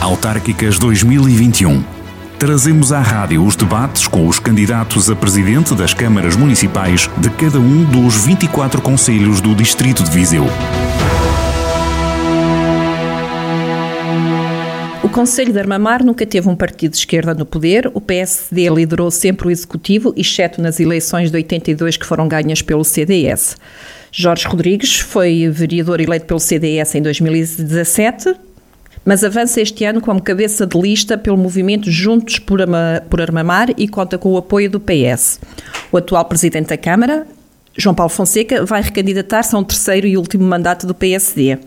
Autárquicas 2021. Trazemos à rádio os debates com os candidatos a presidente das câmaras municipais de cada um dos 24 conselhos do Distrito de Viseu. O Conselho de Armamar nunca teve um partido de esquerda no poder. O PSD liderou sempre o executivo, exceto nas eleições de 82 que foram ganhas pelo CDS. Jorge Rodrigues foi vereador eleito pelo CDS em 2017, mas avança este ano como cabeça de lista pelo movimento Juntos por, Ama, por Armamar e conta com o apoio do PS. O atual presidente da Câmara, João Paulo Fonseca, vai recandidatar-se a um terceiro e último mandato do PSD.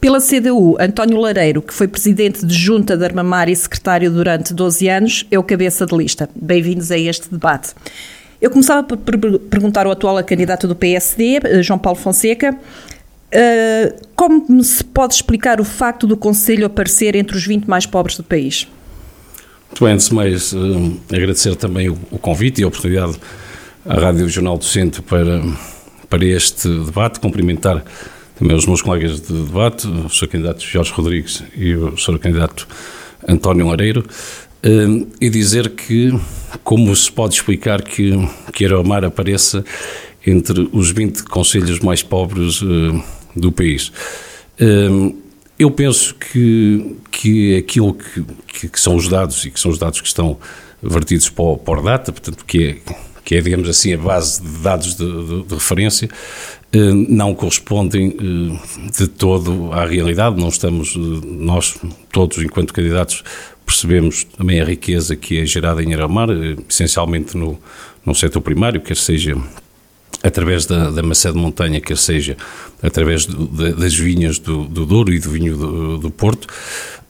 Pela CDU, António Lareiro, que foi presidente de junta de Armamar e secretário durante 12 anos, é o cabeça de lista. Bem-vindos a este debate. Eu começava por perguntar ao atual candidato do PSD, eh, João Paulo Fonseca, eh, como se pode explicar o facto do Conselho aparecer entre os 20 mais pobres do país? Muito bem, antes de mais, eh, agradecer também o convite e a oportunidade à Rádio Jornal do Centro para, para este debate, cumprimentar também os meus colegas de debate, o Sr. Candidato Jorge Rodrigues e o Sr. Candidato António Lareiro, eh, e dizer que, como se pode explicar que, que Aramar apareça entre os 20 conselhos mais pobres do país. Eh, eu penso que, que aquilo que, que, são os dados, e que são os dados que estão vertidos para o, data, portanto, que é, que é, digamos assim, a base de dados de, de, de referência, eh, não correspondem eh, de todo à realidade. Não estamos, nós todos, enquanto candidatos, percebemos também a riqueza que é gerada em Aramar, essencialmente no, no setor primário, quer seja através da, da maçã de montanha, quer seja através do, das vinhas do, do Douro e do vinho do, do Porto,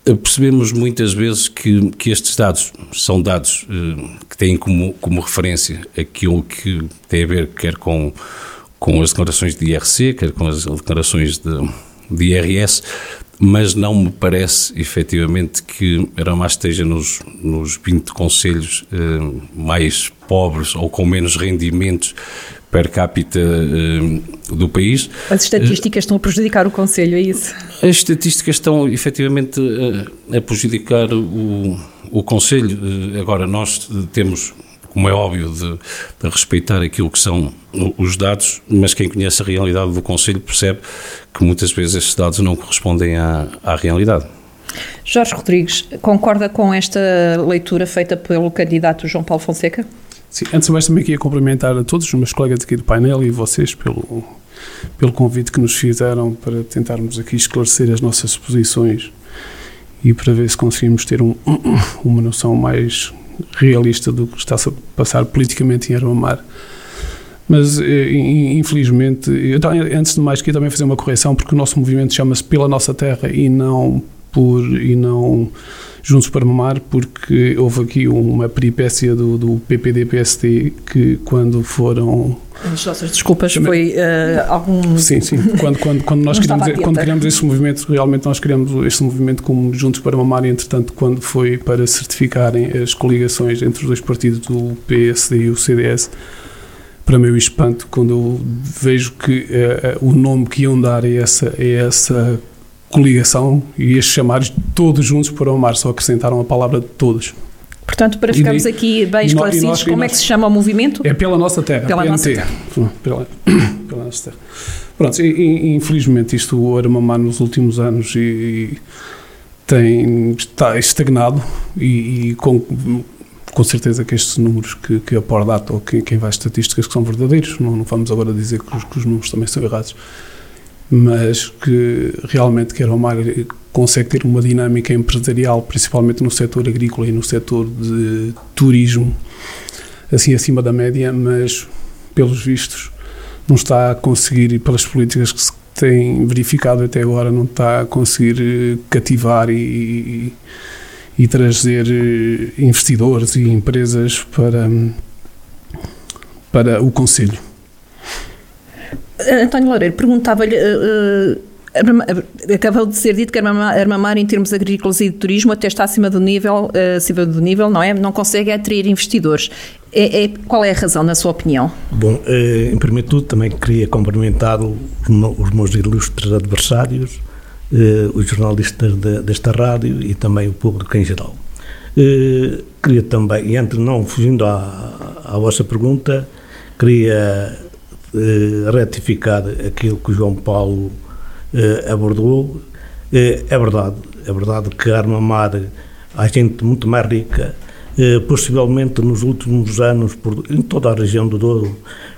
percebemos muitas vezes que, que estes dados são dados que têm como, como referência aquilo que tem a ver quer com com as declarações de IRC, quer com as declarações de, de IRS, mas não me parece efetivamente que Aramás esteja nos, nos 20 conselhos eh, mais pobres ou com menos rendimentos per capita eh, do país. As estatísticas estão a prejudicar o Conselho, é isso? As estatísticas estão efetivamente a, a prejudicar o, o Conselho. Eh, agora, nós temos como é óbvio, de, de, respeitar aquilo que são os dados, mas quem conhece a realidade do Conselho percebe que muitas vezes estes dados não correspondem à, à realidade. Jorge Rodrigues, concorda com esta leitura feita pelo candidato João Paulo Fonseca? Sim, antes mais também queria cumprimentar a todos os meus colegas aqui do painel e vocês pelo, pelo convite que nos fizeram para tentarmos aqui esclarecer as nossas posições e para ver se conseguimos ter um, uma noção mais realista do que está-se a passar politicamente em Armamar. Mas, eh, infelizmente, antes de mais, queria também fazer uma correção, porque o nosso movimento chama-se Pela Nossa Terra e não por e não Juntos para Mamar, porque houve aqui uma peripécia do, do PPD-PSD que, quando foram as nossas desculpas foi uh, algum. Sim, sim. Quando, quando, quando nós criamos, quando criamos esse movimento, realmente nós criamos este movimento como Juntos para Mamar, e entretanto, quando foi para certificarem as coligações entre os dois partidos, o PSD e o CDS, para meu espanto, quando eu vejo que uh, o nome que iam dar a essa, a essa coligação ia chamar todos juntos para o mar, só acrescentaram a palavra todos. Portanto, para ficarmos daí, aqui bem esclarecidos, nós, como é que se chama o movimento? É pela nossa terra. Pela PNT. nossa terra. Pela, pela nossa terra. Pronto, e, e, infelizmente isto o Aramamar nos últimos anos e, e tem, está estagnado e, e, com, com certeza que estes números que, que a Pordata ou quem, quem vai estatísticas que são verdadeiros, não, não vamos agora dizer que os, que os números também são errados, mas que realmente que Aramamar consegue ter uma dinâmica empresarial, principalmente no setor agrícola e no setor de turismo, assim acima da média, mas pelos vistos não está a conseguir, e pelas políticas que se têm verificado até agora, não está a conseguir eh, cativar e, e trazer eh, investidores e empresas para, para o Conselho. António Loureiro, perguntava-lhe. Uh, Acabou de ser dito que Armamar, em termos agrícolas e de turismo, até está acima do nível, eh, acima do nível, não é? Não consegue atrair investidores. É, é, qual é a razão, na sua opinião? Bom, em primeiro tudo, também queria cumprimentar os meus ilustres adversários, os jornalistas de, desta rádio e também o público em geral. Queria também, e antes não fugindo à, à vossa pergunta, queria eh, retificar aquilo que o João Paulo eh, abordou. Eh, é verdade, é verdade que a Armamar há gente muito mais rica, eh, possivelmente nos últimos anos, por, em toda a região do Douro,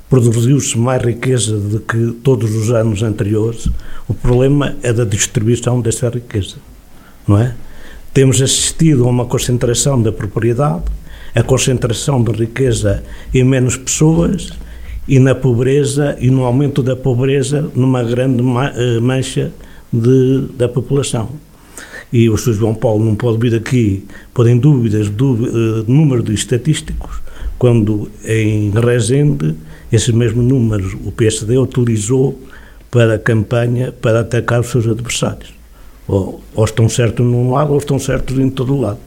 produziu-se mais riqueza do que todos os anos anteriores. O problema é da distribuição dessa riqueza, não é? Temos assistido a uma concentração da propriedade, a concentração de riqueza em menos pessoas e na pobreza e no aumento da pobreza numa grande eh, mancha de, da população. E o Sr. João Paulo não pode vir aqui pôr em dúvidas do uh, número de estatísticos, quando em Rezende esses mesmos números o PSD utilizou para a campanha para atacar os seus adversários. Ou, ou estão certos num lado ou estão certos em todo o lado.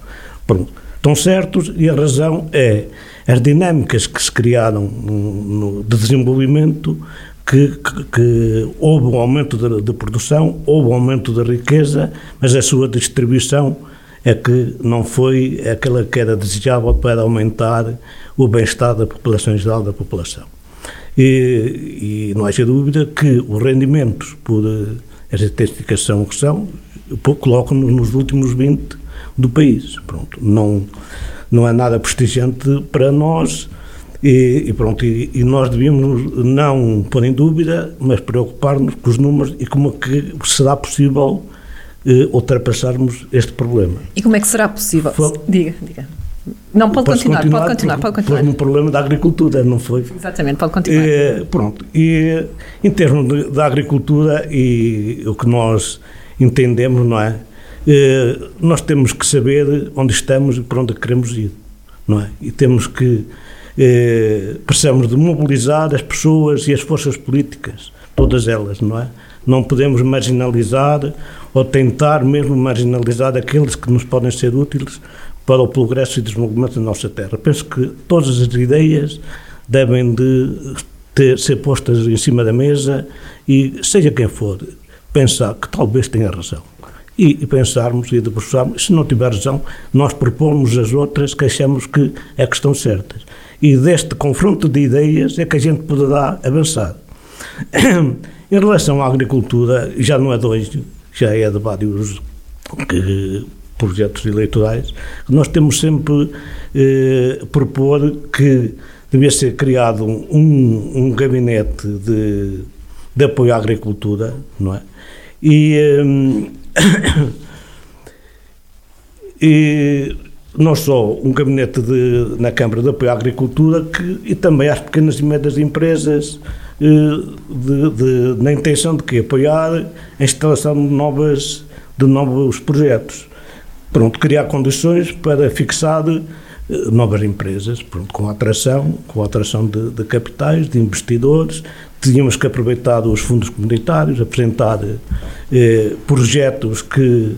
Pronto. Estão certos e a razão é as dinâmicas que se criaram no, no de desenvolvimento que, que, que, houve um aumento de, de, produção, houve um aumento de riqueza, mas a sua distribuição é que não foi aquela que era desejável para aumentar o bem-estar da população em geral da população. E, e não haja dúvida que os rendimentos por eh, esta estatísticas que são, colocam-nos nos últimos 20 do país. Pronto, não, não é nada prestigiante para nós e, e pronto, e, e, nós devíamos não pôr em dúvida, mas preocupar-nos com os números e como é que será possível eh, ultrapassarmos este problema. E como é que será possível? Foi, diga, diga. Não, pode continuar, continuar, pode continuar, pode continuar. Foi um problema da agricultura, não foi? Exatamente, pode continuar. E, pronto, e em termos de, da agricultura e o que nós entendemos, não é? E, nós temos que saber onde estamos e para onde queremos ir, não é? E temos que, eh, precisamos de mobilizar as pessoas e as forças políticas, todas elas, não é? Não podemos marginalizar ou tentar mesmo marginalizar aqueles que nos podem ser úteis para o progresso e desenvolvimento da nossa terra. Penso que todas as ideias devem de ter, ser postas em cima da mesa e, seja quem for, pensar que talvez tenha razão. E, pensarmos e debruçarmos, se não tiver razão, nós propomos as outras que achamos que é que estão certas. E deste confronto de ideias é que a gente poderá avançar. em relação à agricultura, já não é de hoje, já é de vários que projetos eleitorais, nós temos sempre eh, propor que devia ser criado um, um gabinete de, de apoio à agricultura, não é? E, eh, e não só um gabinete de, na Câmara de Apoio à Agricultura que, e também às pequenas e médias empresas eh, de, de, na intenção de que apoiar a instalação de novas de novos projetos. Pronto, criar condições para fixar novas empresas, pronto, com atração, com atração de, de, capitais, de investidores. Tínhamos que aproveitar os fundos comunitários, apresentar eh, projetos que,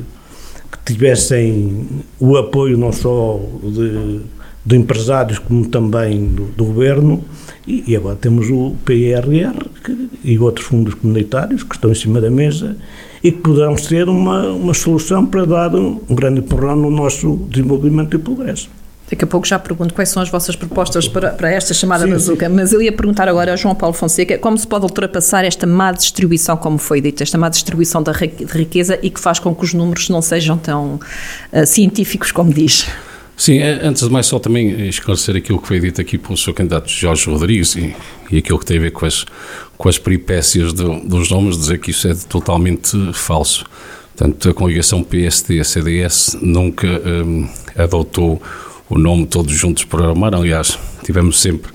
que, tivessem o apoio não só de, de empresários como também do, do governo. E, e, agora temos o PRR que, e outros fundos comunitários que estão em cima da mesa e que poderão ser uma, uma solução para dar um, um grande empurrão no nosso desenvolvimento e progresso. Daqui a pouco já pergunto quais são as vossas propostas para, para esta chamada sim, bazuca, mas eu ia perguntar agora ao João Paulo Fonseca como se pode ultrapassar esta má distribuição, como foi dito, esta má distribuição da riqueza e que faz com que os números não sejam tão uh, científicos como diz. Sim, é, antes de mais só também esclarecer aquilo que foi dito aqui pelo seu candidato Jorge Rodrigues e, e aquilo que tem a ver com as, com as peripécias do, dos nomes, dizer que isso é totalmente falso. Portanto, a coligação PSD-CDS nunca um, adotou o nome todos juntos por Armar, aliás, tivemos sempre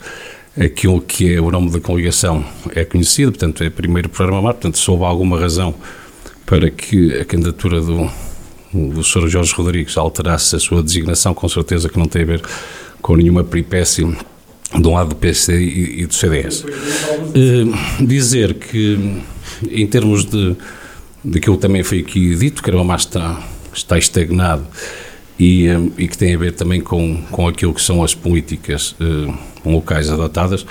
aquilo que é o nome da coligação é conhecido, portanto, é primeiro por Armar, portanto, se houve alguma razão para que a candidatura do o Sr. Jorge Rodrigues alterasse a sua designação, com certeza que não tem a ver com nenhuma peripécia de um lado do PC e, e do CDS. Uh, eh, dizer que, em termos de daquilo que também foi aqui dito, que Armamar está, está estagnado e, eh, e, que tem a ver também com, com aquilo que são as políticas uh, locais adotadas,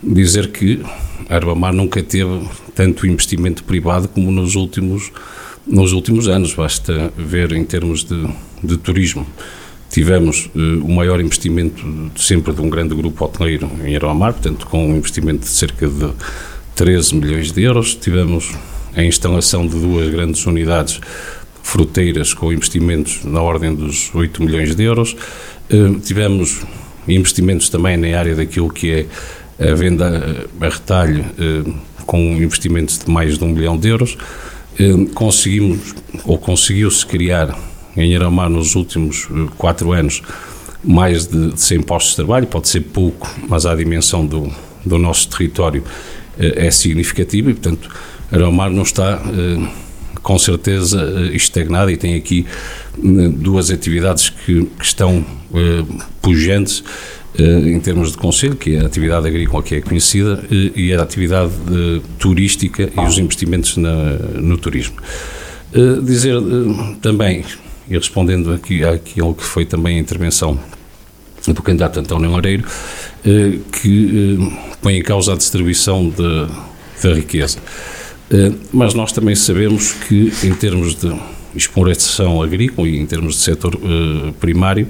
dizer que Armamar nunca teve tanto investimento privado como nos últimos nos últimos anos. Basta ver em termos de, de turismo. Tivemos uh, o maior investimento sempre de um grande grupo hoteleiro em Aeromar, portanto, com um investimento de cerca de 13 milhões de euros. Tivemos a instalação de duas grandes unidades fruteiras com investimentos na ordem dos 8 milhões de euros. Uh, tivemos investimentos também na área daquilo que é a venda a retalho, uh, com investimentos de mais de um milhão de euros. Uh, conseguimos, ou conseguiu-se criar em Aramar nos últimos quatro anos mais de 100 postos de trabalho, pode ser pouco, mas a dimensão do, do nosso território é significativa e, portanto, Aramar não está com certeza eh, estagnada e tem aqui eh, duas atividades que, que estão eh, pujantes em termos de conselho, que é a atividade agrícola que é conhecida e a atividade turística e os investimentos na, no turismo. Dizer também, e respondendo aqui àquilo que foi também a intervenção do candidato António Loureiro, que põe em causa a distribuição da riqueza. Eh, mas nós também sabemos que, em termos de exploração agrícola e em termos de setor uh, primário,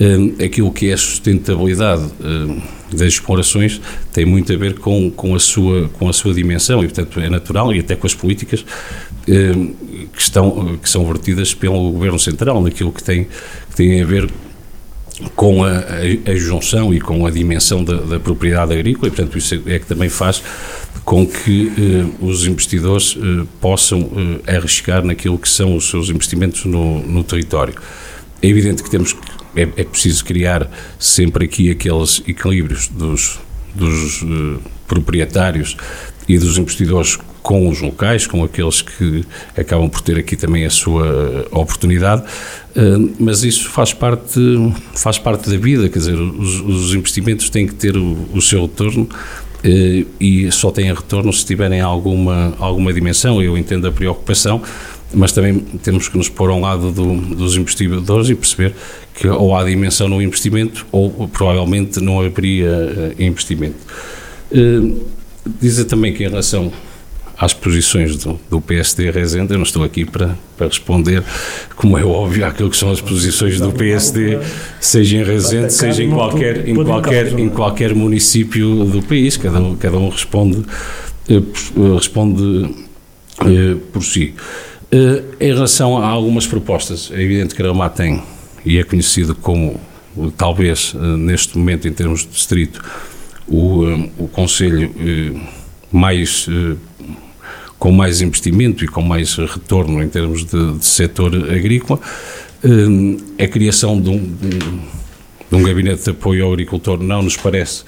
uh, aquilo que é a sustentabilidade das explorações tem muito a ver com, com, a sua, com a sua dimensão e, portanto, é natural e até com as políticas que, estão, que são vertidas pelo Governo Central, naquilo que tem, que tem a ver com a, a, a, junção e com a dimensão da, da, propriedade agrícola, e portanto isso é que também faz com que eh, os investidores eh, possam eh, arriscar naquilo que são os seus investimentos no, no território. É evidente que temos é, é, preciso criar sempre aqui aqueles equilíbrios dos, dos eh, proprietários e dos investidores com os locais, com aqueles que acabam por ter aqui também a sua eh, oportunidade, eh, mas isso faz parte, faz parte da vida, quer dizer, os, os investimentos têm que ter o, o seu retorno eh, e só têm retorno se tiverem alguma, alguma dimensão. Eu entendo a preocupação, mas também temos que nos pôr ao lado do, dos investidores e perceber que ou há dimensão no investimento ou provavelmente não haveria investimento. Dizer também que em relação às posições do, do PSD Rezende, eu não estou aqui para, para responder, como é óbvio, àquilo que são as posições do PSD, seja em Rezende, seja em qualquer, em qualquer, em qualquer município do país, cada um, cada um responde, eh, responde eh, por si. Eh, em relação a algumas propostas, é evidente que Aramá tem, e é conhecido como, talvez, neste momento, em termos de distrito, o, o Conselho mais com mais investimento e com mais retorno em termos de, de setor agrícola, eh, a criação de um, de um, gabinete de apoio ao agricultor não nos parece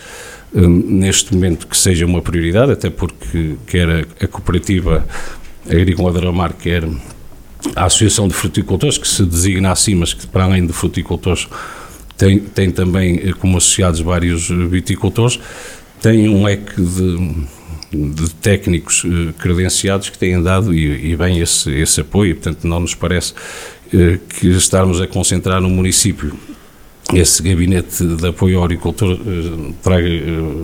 eh, neste momento que seja uma prioridade, até porque quer a, a cooperativa agrícola de Aramar, quer a Associação de Fruticultores, que se designa assim, mas que para além de fruticultores tem, tem também eh, como associados vários viticultores, tem um leque de de técnicos eh, credenciados que têm dado e, e bem esse, esse apoio, portanto não nos parece eh, que estarmos a concentrar no município esse gabinete de apoio ao agricultor eh, traga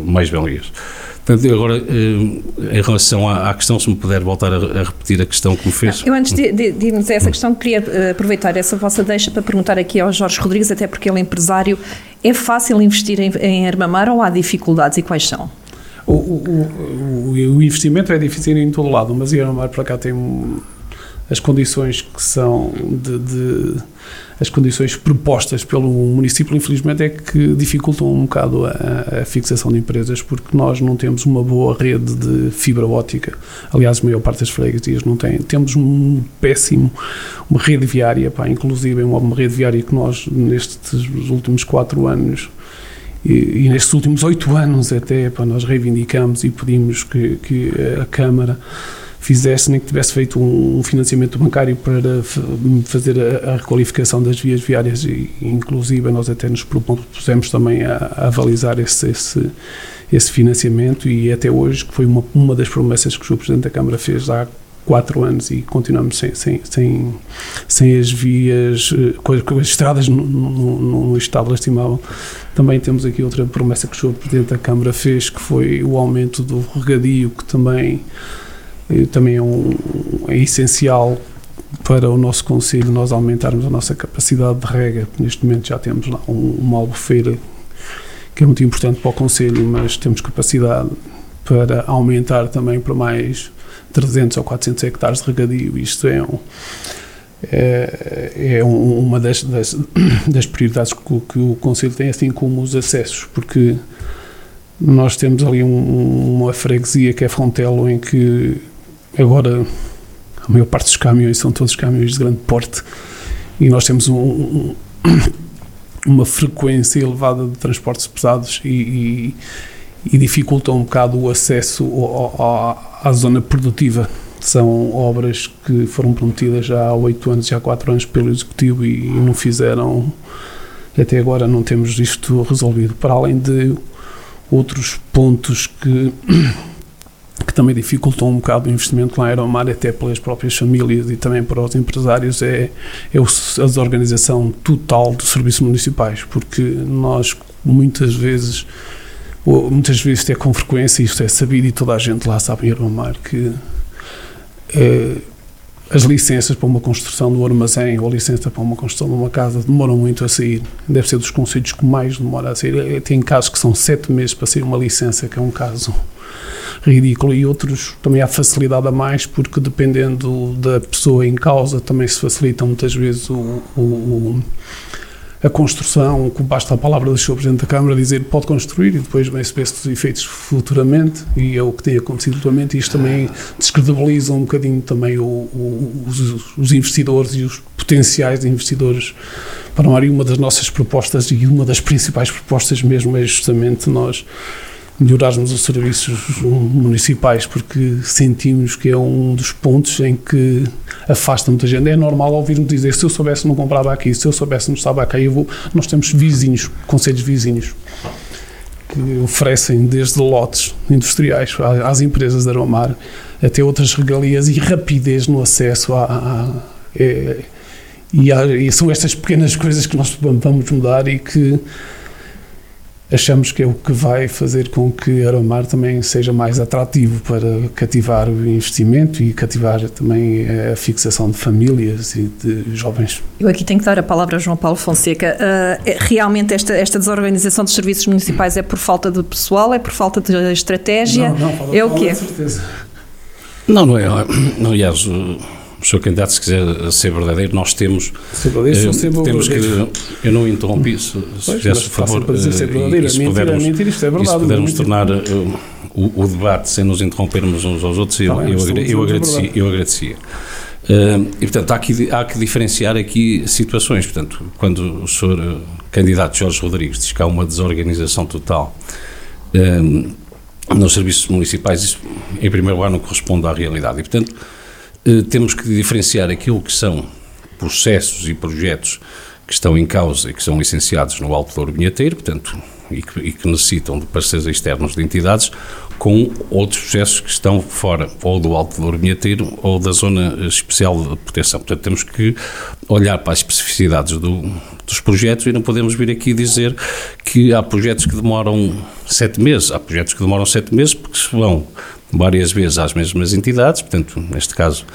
mais valias. Portanto, agora, em relação à, à, questão, se me puder voltar a, a, repetir a questão que me fez. Eu, antes de, de, de irmos a essa questão, queria aproveitar essa vossa deixa para perguntar aqui ao Jorge Rodrigues, até porque ele é empresário. É fácil investir em, em Armamar ou há dificuldades e quais são? O, o, o, investimento é difícil em todo lado, mas ir mar para cá tem as condições que são de, de, as condições propostas pelo município, infelizmente, é que dificultam um bocado a, a, fixação de empresas, porque nós não temos uma boa rede de fibra óptica. Aliás, a maior parte das freguesias não tem. Temos um péssimo, uma rede viária, pá, inclusive uma, uma rede viária que nós, nestes últimos quatro anos, e, e, nestes últimos oito anos até, para nós reivindicamos e pedimos que, que a Câmara fizesse, nem que tivesse feito um, financiamento bancário para fazer a, a requalificação das vias viárias e, inclusive, nós até nos propusemos também a, a avalizar esse, esse, esse financiamento e até hoje, que foi uma, uma das promessas que o Presidente da Câmara fez há quatro anos e continuamos sem, sem, sem, sem as vias, eh, com as, estradas no, estado lastimável. Também temos aqui outra promessa que o Sr. Presidente da Câmara fez, que foi o aumento do regadio, que também, eh, também é, um, é essencial para o nosso Conselho nós aumentarmos a nossa capacidade de rega. Neste momento já temos lá um, uma albufeira que é muito importante para o Conselho, mas temos capacidade para aumentar também para mais 300 ou 400 hectares de regadio. Isto é, um, é, é uma das, das, das, prioridades que, que o Conselho tem, assim como os acessos, porque nós temos ali um, uma freguesia que é Fontelo, em que agora a maior parte dos caminhões são todos caminhões de grande porte e nós temos um, uma frequência elevada de transportes pesados e, e, e dificulta um bocado o acesso ao, ao, à zona produtiva. São obras que foram prometidas já há oito anos, já há quatro anos pelo Executivo e, e não fizeram, até agora não temos isto resolvido. Para além de outros pontos que que também dificultam um bocado o investimento lá em Aeromar, até pelas próprias famílias e também para os empresários, é, é a desorganização total dos serviços municipais, porque nós muitas vezes, ou, muitas vezes é com frequência, isto é sabido e toda a gente lá sabe em Aeromar, que é, as licenças para uma construção do armazém ou a licença para uma construção de uma casa demoram muito a sair. Deve ser dos conselhos que mais demora a sair. É, tem casos que são sete meses para sair uma licença, que é um caso ridículo e outros também há facilidade a mais porque dependendo da pessoa em causa também se facilita muitas vezes o, o a construção, basta a palavra do Sr. Presidente da Câmara dizer pode construir e depois vem-se os efeitos futuramente e é o que tem acontecido atualmente e isto também descredibiliza um bocadinho também o, o, os, os, investidores e os potenciais investidores para uma, uma das nossas propostas e uma das principais propostas mesmo é justamente nós melhorarmos os serviços municipais, porque sentimos que é um dos pontos em que afasta muita gente. É normal ouvir-me dizer: se eu soubesse, não comprava aqui, se eu soubesse, não estava aqui. Eu vou. Nós temos vizinhos, conselhos vizinhos, que oferecem desde lotes industriais às empresas de Aromar até outras regalias e rapidez no acesso a. a é, e, e são estas pequenas coisas que nós vamos mudar e que achamos que é o que vai fazer com que Aromar também seja mais atrativo para cativar o investimento e cativar também a fixação de famílias e de jovens. Eu aqui tenho que dar a palavra a João Paulo Fonseca. Uh, realmente esta, esta desorganização dos serviços municipais é por falta de pessoal, é por falta de estratégia? Não, não, é o quê? certeza. Não, não é. Não, aliás, o Sr. Candidato, se quiser ser verdadeiro, nós temos. Ser verdadeiro, eh, ser temos que. Eu não interrompi, se, se fizesse o favor. Para dizer ser verdadeiro, se pudermos, mentira, isto é verdade. se pudermos tornar uh, o, o, debate sem nos interrompermos uns aos outros, eu, tá eu, eu, eu, agradecia. Eu agradecia. Uh, e, portanto, há que, há que diferenciar aqui situações. Portanto, quando o Sr. Uh, candidato Jorge Rodrigues diz que há uma desorganização total uh, nos serviços municipais, isso, em primeiro lugar, não corresponde à realidade. E, portanto, eh, temos que diferenciar aquilo que são processos e projetos que estão em causa e que são licenciados no Alto Douro Vinheteiro, portanto, e que, e que, necessitam de parceiros externos de entidades, com outros processos que estão fora, ou do Alto Douro Vinheteiro, ou da Zona Especial de Proteção. Portanto, temos que olhar para as especificidades do, dos projetos e não podemos vir aqui dizer que há projetos que demoram sete meses. Há projetos que demoram sete meses porque se vão várias vezes às mesmas entidades, portanto, neste caso,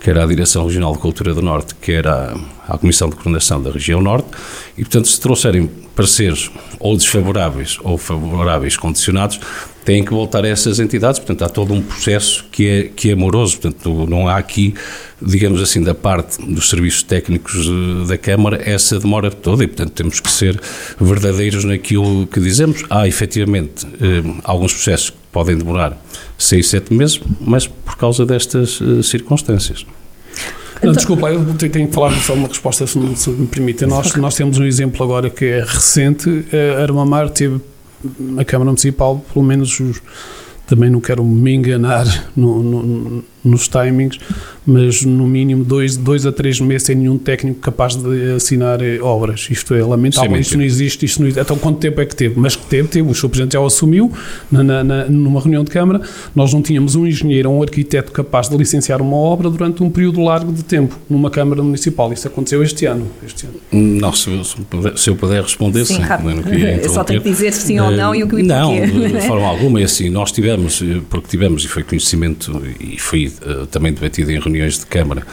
quer à Direção Regional de Cultura do Norte, quer à, à Comissão de Coordenação da Região Norte, e, portanto, se trouxerem pareceres ou desfavoráveis ou favoráveis condicionados, têm que voltar a essas entidades, portanto, há todo um processo que é, que é moroso, portanto, não há aqui, digamos assim, da parte dos serviços técnicos eh, da Câmara, essa demora toda, e, portanto, temos que ser verdadeiros naquilo que dizemos. Há, efetivamente, eh, alguns processos podem demorar seis, sete meses, mas por causa destas uh, circunstâncias. Não, então, desculpa, eu tenho que falar só uma resposta, se me, se me permite. Nós, nós temos um exemplo agora que é recente. A Armamar teve, a Câmara Municipal, pelo menos os, também não quero me enganar no, no, nos timings, mas no mínimo dois, dois a três meses sem nenhum técnico capaz de assinar eh, obras. Isto é lamentável, isto não existe, isto não existe. Então quanto tempo é que teve? Mas que teve, teve, o Sr. Presidente já o assumiu na, na, na, numa reunião de Câmara, nós não tínhamos um engenheiro ou um arquiteto capaz de licenciar uma obra durante um período largo de tempo numa Câmara Municipal. Isso aconteceu este ano. Este ano. Não, se, se eu puder responder, sim. sim eu só tenho que dizer sim ou não e o que Não, de forma alguma, é assim, nós tivemos, porque tivemos, e foi conhecimento, e foi uh, também debatido em reuniões de Câmara,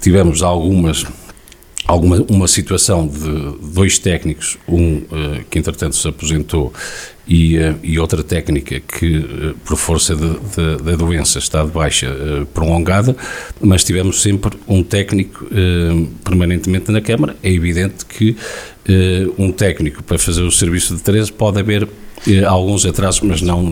tivemos algumas alguma uma situação de dois técnicos, um uh, que entretanto se aposentou e, uh, e outra técnica que uh, por força da doença está de baixa prolongada, mas tivemos sempre um técnico permanentemente na Câmara. É evidente que um técnico para fazer o serviço de 13 pode haver alguns atrasos, mas não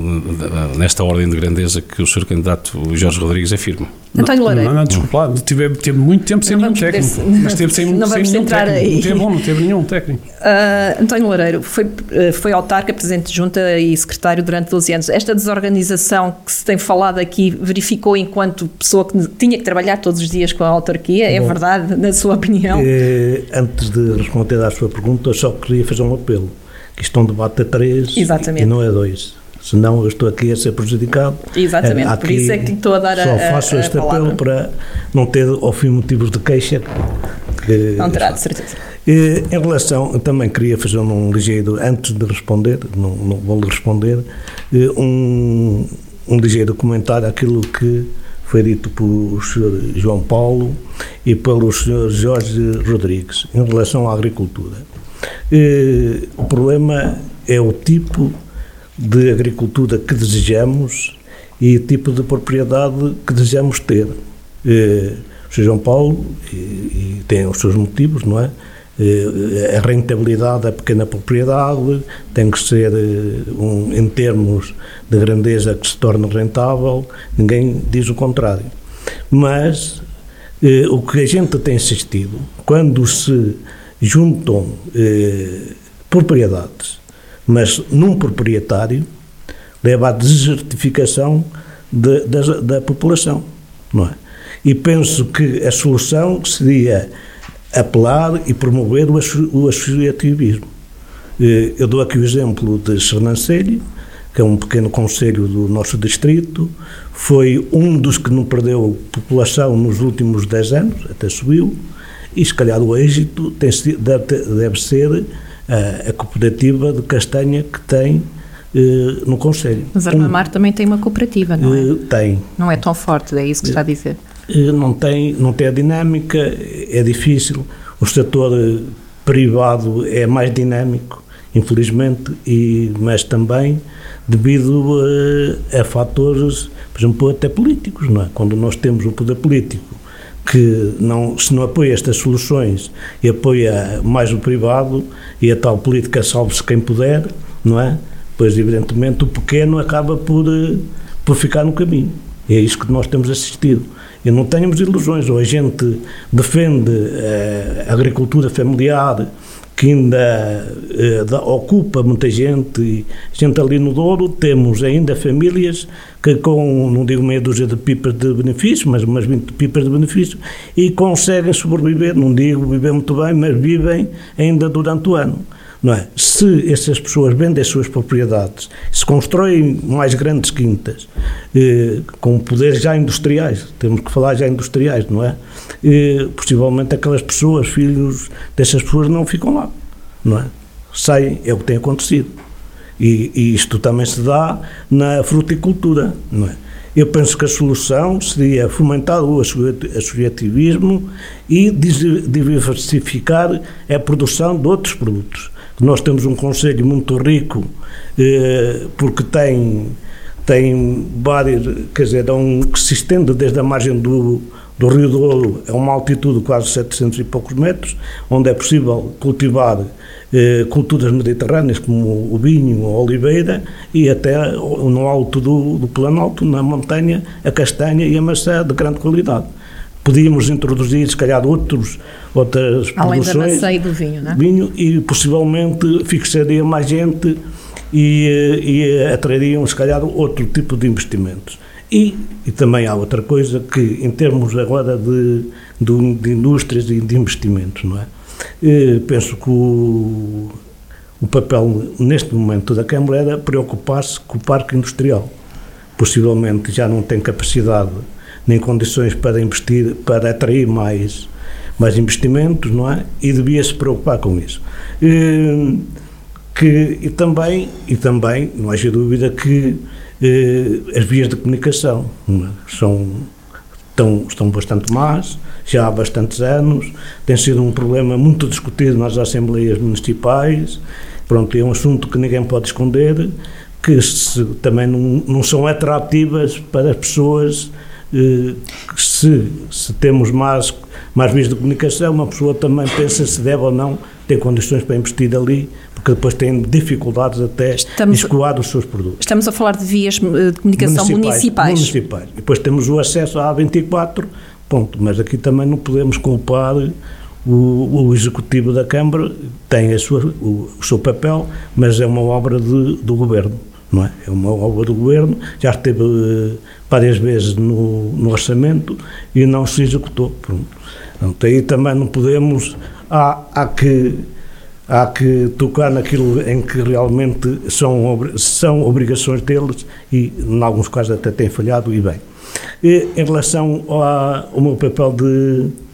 nesta ordem de grandeza que o Sr. Candidato Jorge Rodrigues afirma. António Loureiro. Não, não, desculpa lá, teve, teve muito tempo sem nenhum técnico. Se, mas teve sem, não sem nenhum técnico. Aí. Não teve bom, não teve nenhum técnico. Uh, António Loureiro foi, uh, foi autarca, presidente de junta e secretário durante 12 anos. Esta desorganização que se tem falado aqui verificou enquanto pessoa que tinha que trabalhar todos os dias com a autarquia? É verdade, na sua opinião? Eh, antes de responder à sua pergunta, eu só queria fazer um apelo que isto é um debate a três Exatamente. e não é dois. Senão eu estou aqui a ser prejudicado. Exatamente, por isso é que estou a dar só a Só faço a, a este palavra. apelo para não ter, ao fim, motivos de queixa. Que, não terá, de certeza. Em relação, também queria fazer um ligeiro, antes de responder, não, não vou lhe responder, um, um ligeiro comentário àquilo que foi dito pelo Sr. João Paulo e pelo Sr. Jorge Rodrigues em relação à agricultura. O problema é o tipo de agricultura que desejamos e o tipo de propriedade que desejamos ter. o Sr. João Paulo e, e tem os seus motivos, não é? a rentabilidade da pequena propriedade tem que ser um, em termos de grandeza que se torne rentável, ninguém diz o contrário. Mas eh, o que a gente tem assistido, quando se juntam eh, propriedades, mas num proprietário, leva à desertificação de, da, da população, não é? E penso que a solução seria apelar e promover o associativismo. Eu dou aqui o exemplo de Sernancelho, que é um pequeno conselho do nosso distrito, foi um dos que não perdeu população nos últimos 10 anos, até subiu, e se calhar o êxito tem, deve, deve ser a, a cooperativa de castanha que tem eh, no Conselho. Mas Armamar um, também tem uma cooperativa, não é? Tem. Não é tão forte, é isso que está a dizer não tem, não tem a dinâmica, é difícil. O setor privado é mais dinâmico, infelizmente, e, mas também devido a, a fatores, por exemplo, até políticos, não é? Quando nós temos um poder político que não, se não apoia estas soluções e apoia mais o privado e a tal política salve-se quem puder, não é? Pois, evidentemente, o pequeno acaba por, por ficar no caminho. E é isso que nós temos assistido. E não tenhamos ilusões, ou a gente defende a agricultura familiar, que ainda uh, ocupa muita gente, gente ali no Douro, temos ainda famílias que com, não digo meia dúzia de pipas de benefício, mas umas 20 pipas de benefício, e conseguem sobreviver, não digo viver muito bem, mas vivem ainda durante o ano. Não é? Se essas pessoas vendem as suas propriedades, se constroem mais grandes quintas, eh, com poderes já industriais, temos que falar já industriais, não é? Eh, possivelmente aquelas pessoas, filhos dessas pessoas, não ficam lá, não é? Saem, é o que tem acontecido. E, e isto também se dá na fruticultura, não é? Eu penso que a solução seria fomentar o associativismo e diversificar a produção de outros produtos. Nós temos um conselho muito rico eh, porque tem tem várias, quer dizer, é um, que se estende desde a margem do, do Rio Douro a uma altitude de quase 700 e poucos metros, onde é possível cultivar eh, culturas mediterrâneas como o vinho, a oliveira e até no alto do, do Planalto, na montanha, a castanha e a maçã de grande qualidade podíamos introduzir, se calhar, outros, outras Além produções. Além da maçã e do vinho, não é? Vinho e possivelmente fixaria mais gente e, e atrariam, se calhar, outro tipo de investimentos. E, e também há outra coisa que, em termos agora de, de, de indústrias e de investimentos, não é? E penso que o, o papel, neste momento, da Câmara era preocupar-se com o parque industrial. Possivelmente já não tem capacidade nem condições para investir, para atrair mais, mais investimentos, não é? E devia se preocupar com isso. E, que, e também, e também, não haja dúvida que eh, as vias de comunicação são estão, estão bastante más, já há bastantes anos, tem sido um problema muito discutido nas assembleias municipais, pronto, é um assunto que ninguém pode esconder, que se, também não, não são atrativas para as pessoas eh, que se, se temos mais, mais meios de comunicação, uma pessoa também pensa se deve ou não ter condições para investir ali, porque depois tem dificuldades até Estamos, escoar os seus produtos. Estamos a falar de vias eh, de comunicação municipais. Municipais. municipais. Depois temos o acesso à A24, ponto. Mas aqui também não podemos culpar o, o Executivo da Câmara, tem a sua, o, o seu papel, mas é uma obra de, do Governo não é? É uma obra do governo, já esteve uh, várias vezes no, no, orçamento e não se executou. Pronto. Então, aí também não podemos, há, há, que, há que tocar naquilo em que realmente são, são obrigações deles e, em alguns casos, até têm falhado e bem. E, em relação ao meu papel de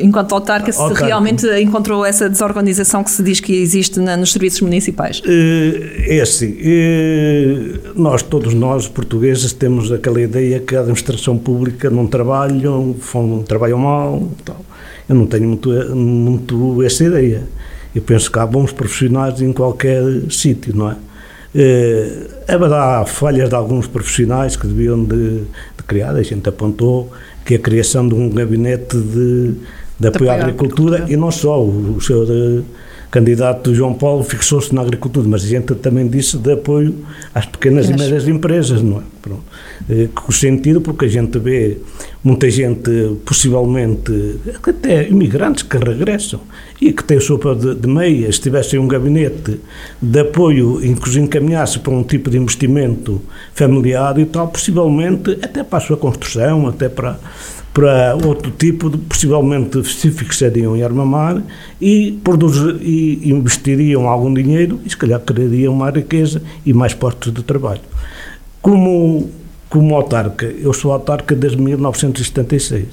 Enquanto autarca, se autarca. realmente encontrou essa desorganização que se diz que existe na, nos serviços municipais? Eh, é assim, eh, nós, todos nós, portugueses, temos aquela ideia que a administração pública não trabalham, trabalham mal, tal. Eu não tenho muito, muito essa ideia. Eu penso que há bons profissionais em qualquer sítio, não é? Eh, haverá falhas de alguns profissionais que deviam de, de criar, a gente apontou, que é a criação de um gabinete de, de apoio à agricultura, e não só, o, o senhor candidato João Paulo fixou-se na agricultura, mas a gente também disse de apoio às pequenas e médias empresas, não é? Pronto. Eh, com sentido, porque a gente vê muita gente, possivelmente, até imigrantes que regressam e que têm sopa de, de meias, se tivessem um gabinete de apoio em que os encaminhasse para um tipo de investimento familiar e tal, possivelmente até para a sua construção, até para para outro tipo de, possivelmente se fixariam em Armamar e, produzir, e investiriam algum dinheiro e se calhar criariam mais riqueza e mais postos de trabalho. Como, como autarca, eu sou autarca desde 1976,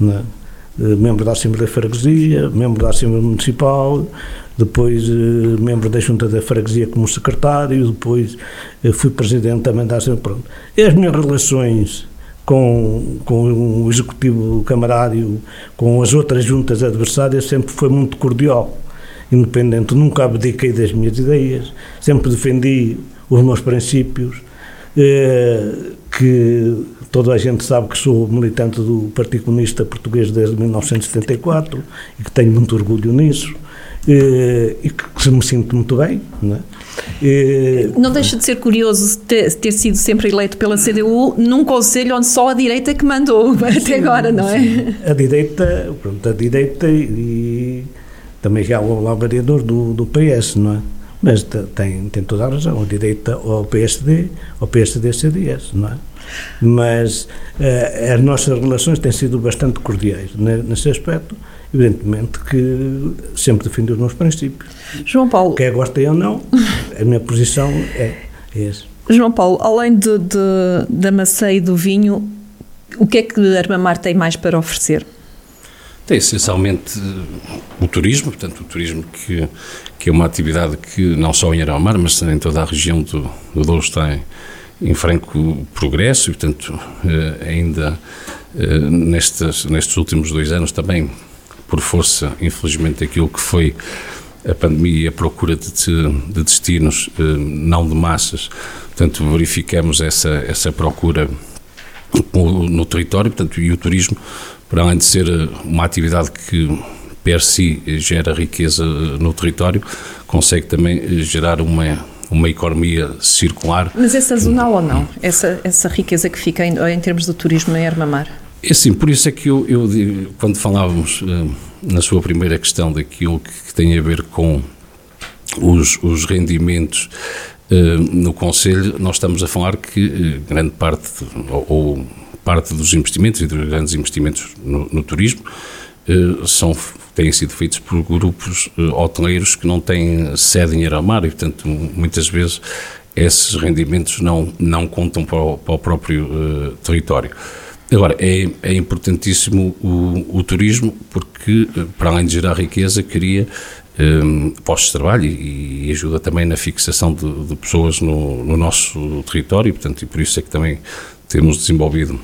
né? membro da Assembleia de Freguesia, membro da Assembleia Municipal, depois eh, membro da Junta da Freguesia como secretário, depois eh, fui presidente também da Assembleia. Pronto. As minhas relações com, com o executivo camarário, com as outras juntas adversárias, sempre foi muito cordial, independente. Nunca abdiquei das minhas ideias, sempre defendi os meus princípios, eh, que toda a gente sabe que sou militante do Partido Comunista Português desde 1974 e que tenho muito orgulho nisso. Eh, e que me sinto muito bem. Não, é? Não deixa de ser curioso ter, ter, sido sempre eleito pela CDU num conselho onde só a direita que mandou sim, até agora, não é? Sim. A direita, pronto, a direita e também já o lá vereador do, do PS, não é? Mas tem, tem toda a razão, a direita ao PSD, ao PSD-CDS, não é? Mas uh, as nossas relações têm sido bastante cordiais nesse aspecto evidentemente que sempre defendo os meus princípios. João Paulo. Quer gostem ou não, a minha posição é, é essa. João Paulo, além de, de, da maçã e do vinho, o que é que Armamar tem mais para oferecer? Tem essencialmente o turismo, portanto, o turismo que, que é uma atividade que não só em Armamar, mas em toda a região do, do Douro está em, em franco progresso e, portanto, eh, ainda eh, nestes, nestes últimos dois anos também por força, infelizmente, daquilo que foi a pandemia e a procura de, de destinos, eh, não de massas. Portanto, verificamos essa, essa procura no território, portanto, e o turismo, para além de ser eh, uma atividade que per si gera riqueza eh, no território, consegue também gerar uma uma economia circular. Mas é sazonal ou não? Essa, essa riqueza que fica em, em termos do turismo em Armamar? É sim, por isso é que eu, eu quando falávamos uh, na sua primeira questão daquilo que, tem a ver com os, os rendimentos uh, no Conselho, nós estamos a falar que uh, grande parte, ou, ou, parte dos investimentos e dos grandes investimentos no, no turismo são, têm sido feitos por grupos hoteleiros que não têm sede em Aramar e, portanto, muitas vezes esses rendimentos não, não contam para o, para o próprio território. Agora, é, é importantíssimo o, o, turismo porque, eh, para além de gerar riqueza, cria um, eh, postos de trabalho e, e, ajuda também na fixação de, de pessoas no, no, nosso território, portanto, e por isso é que também temos desenvolvido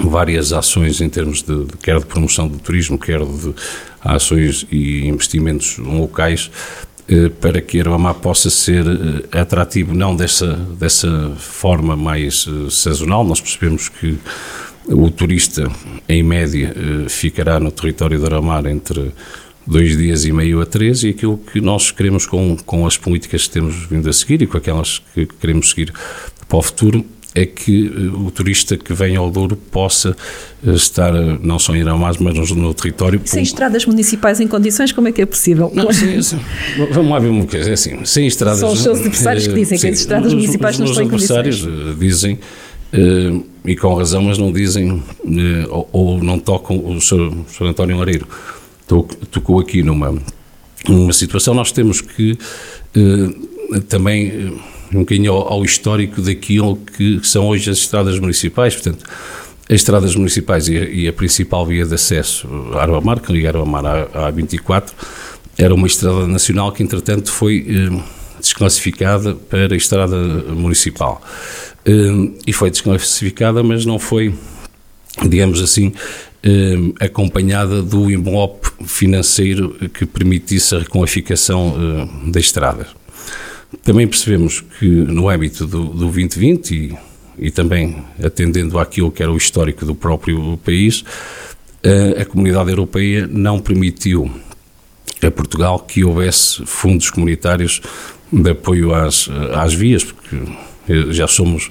várias ações em termos de, de quer de promoção do turismo, quer de ações e investimentos locais eh, para que Armamar possa ser eh, atrativo, não dessa, dessa forma mais sazonal. Nós percebemos que o turista, em média, ficará no território de Aramar entre dois dias e meio a três e aquilo que nós queremos com, com as políticas que temos vindo a seguir e com aquelas que queremos seguir para o futuro é que uh, o turista que vem ao Douro possa uh, estar não só em Iramás, mas no, território. Sem estradas municipais em condições, como é que é possível? Não, sim, sim. Vamos lá ver uma coisa, é assim, sem estradas... São os seus adversários que dizem sim, que as estradas municipais não estão em condições. Os adversários dizem, e com razão, mas não dizem, ou, ou, não tocam o Sr. António Lareiro. Tocou aqui numa, numa situação, nós temos que também um bocadinho ao, ao histórico daquilo que, são hoje as estradas municipais. Portanto, as estradas municipais e a, e a principal via de acesso à Arbamar, que liga Arbamar à, à 24, era uma estrada nacional que, entretanto, foi eh, desclassificada para estrada municipal. Eh, e foi desclassificada, mas não foi, digamos assim, eh, acompanhada do envelope financeiro que permitisse a requalificação eh, da estrada. Também percebemos que no âmbito do, do 2020 e, e também atendendo àquilo que era o histórico do próprio país, a, a comunidade europeia não permitiu a Portugal que houvesse fundos comunitários de apoio às, às vias, porque já somos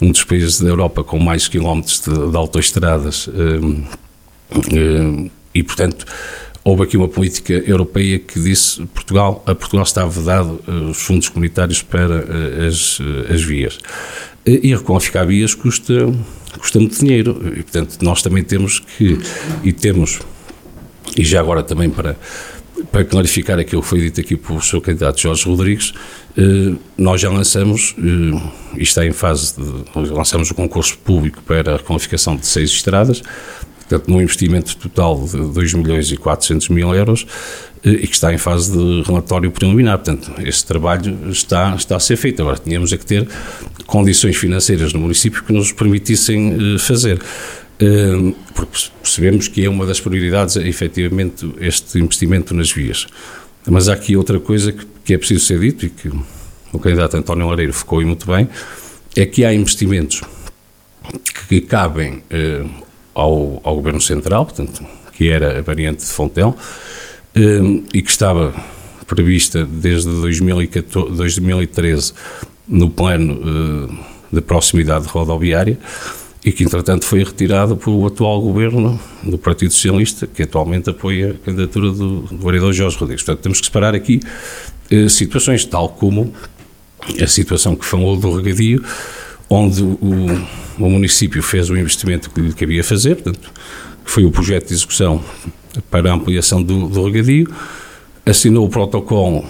um dos países da Europa com mais quilómetros de, de autoestradas eh, eh, e, portanto, houve aqui uma política europeia que disse Portugal, a Portugal está vedado uh, os fundos comunitários para uh, as, uh, as vias. E requalificar vias custa, custa muito dinheiro e, portanto, nós também temos que, e temos, e já agora também para, para clarificar aquilo que foi dito aqui pelo seu candidato Jorge Rodrigues, nós já lançamos, e está em fase de, lançamos o concurso público para a requalificação de seis estradas, portanto, num investimento total de 2 milhões e 400 mil euros eh, e que está em fase de relatório preliminar. Portanto, esse trabalho está, está a ser feito. Agora, tínhamos é que ter condições financeiras no município que nos permitissem eh, fazer. Eh, porque percebemos que é uma das prioridades, efetivamente, este investimento nas vias. Mas há aqui outra coisa que, que é preciso ser dito e que o candidato António Lareiro ficou muito bem, é que há investimentos que cabem ao, ao Governo Central, portanto, que era a variante de Fontel, um, e que estava prevista desde 2014, 2013 no plano uh, de proximidade rodoviária e que, entretanto, foi retirado pelo atual governo do Partido Socialista, que atualmente apoia a candidatura do, do vereador Jorge Rodrigues. Portanto, temos que separar aqui uh, situações, tal como a situação que falou do regadio, onde o, o município fez o investimento que lhe cabia fazer, portanto, foi o projeto de execução para a ampliação do, do regadio, assinou o protocolo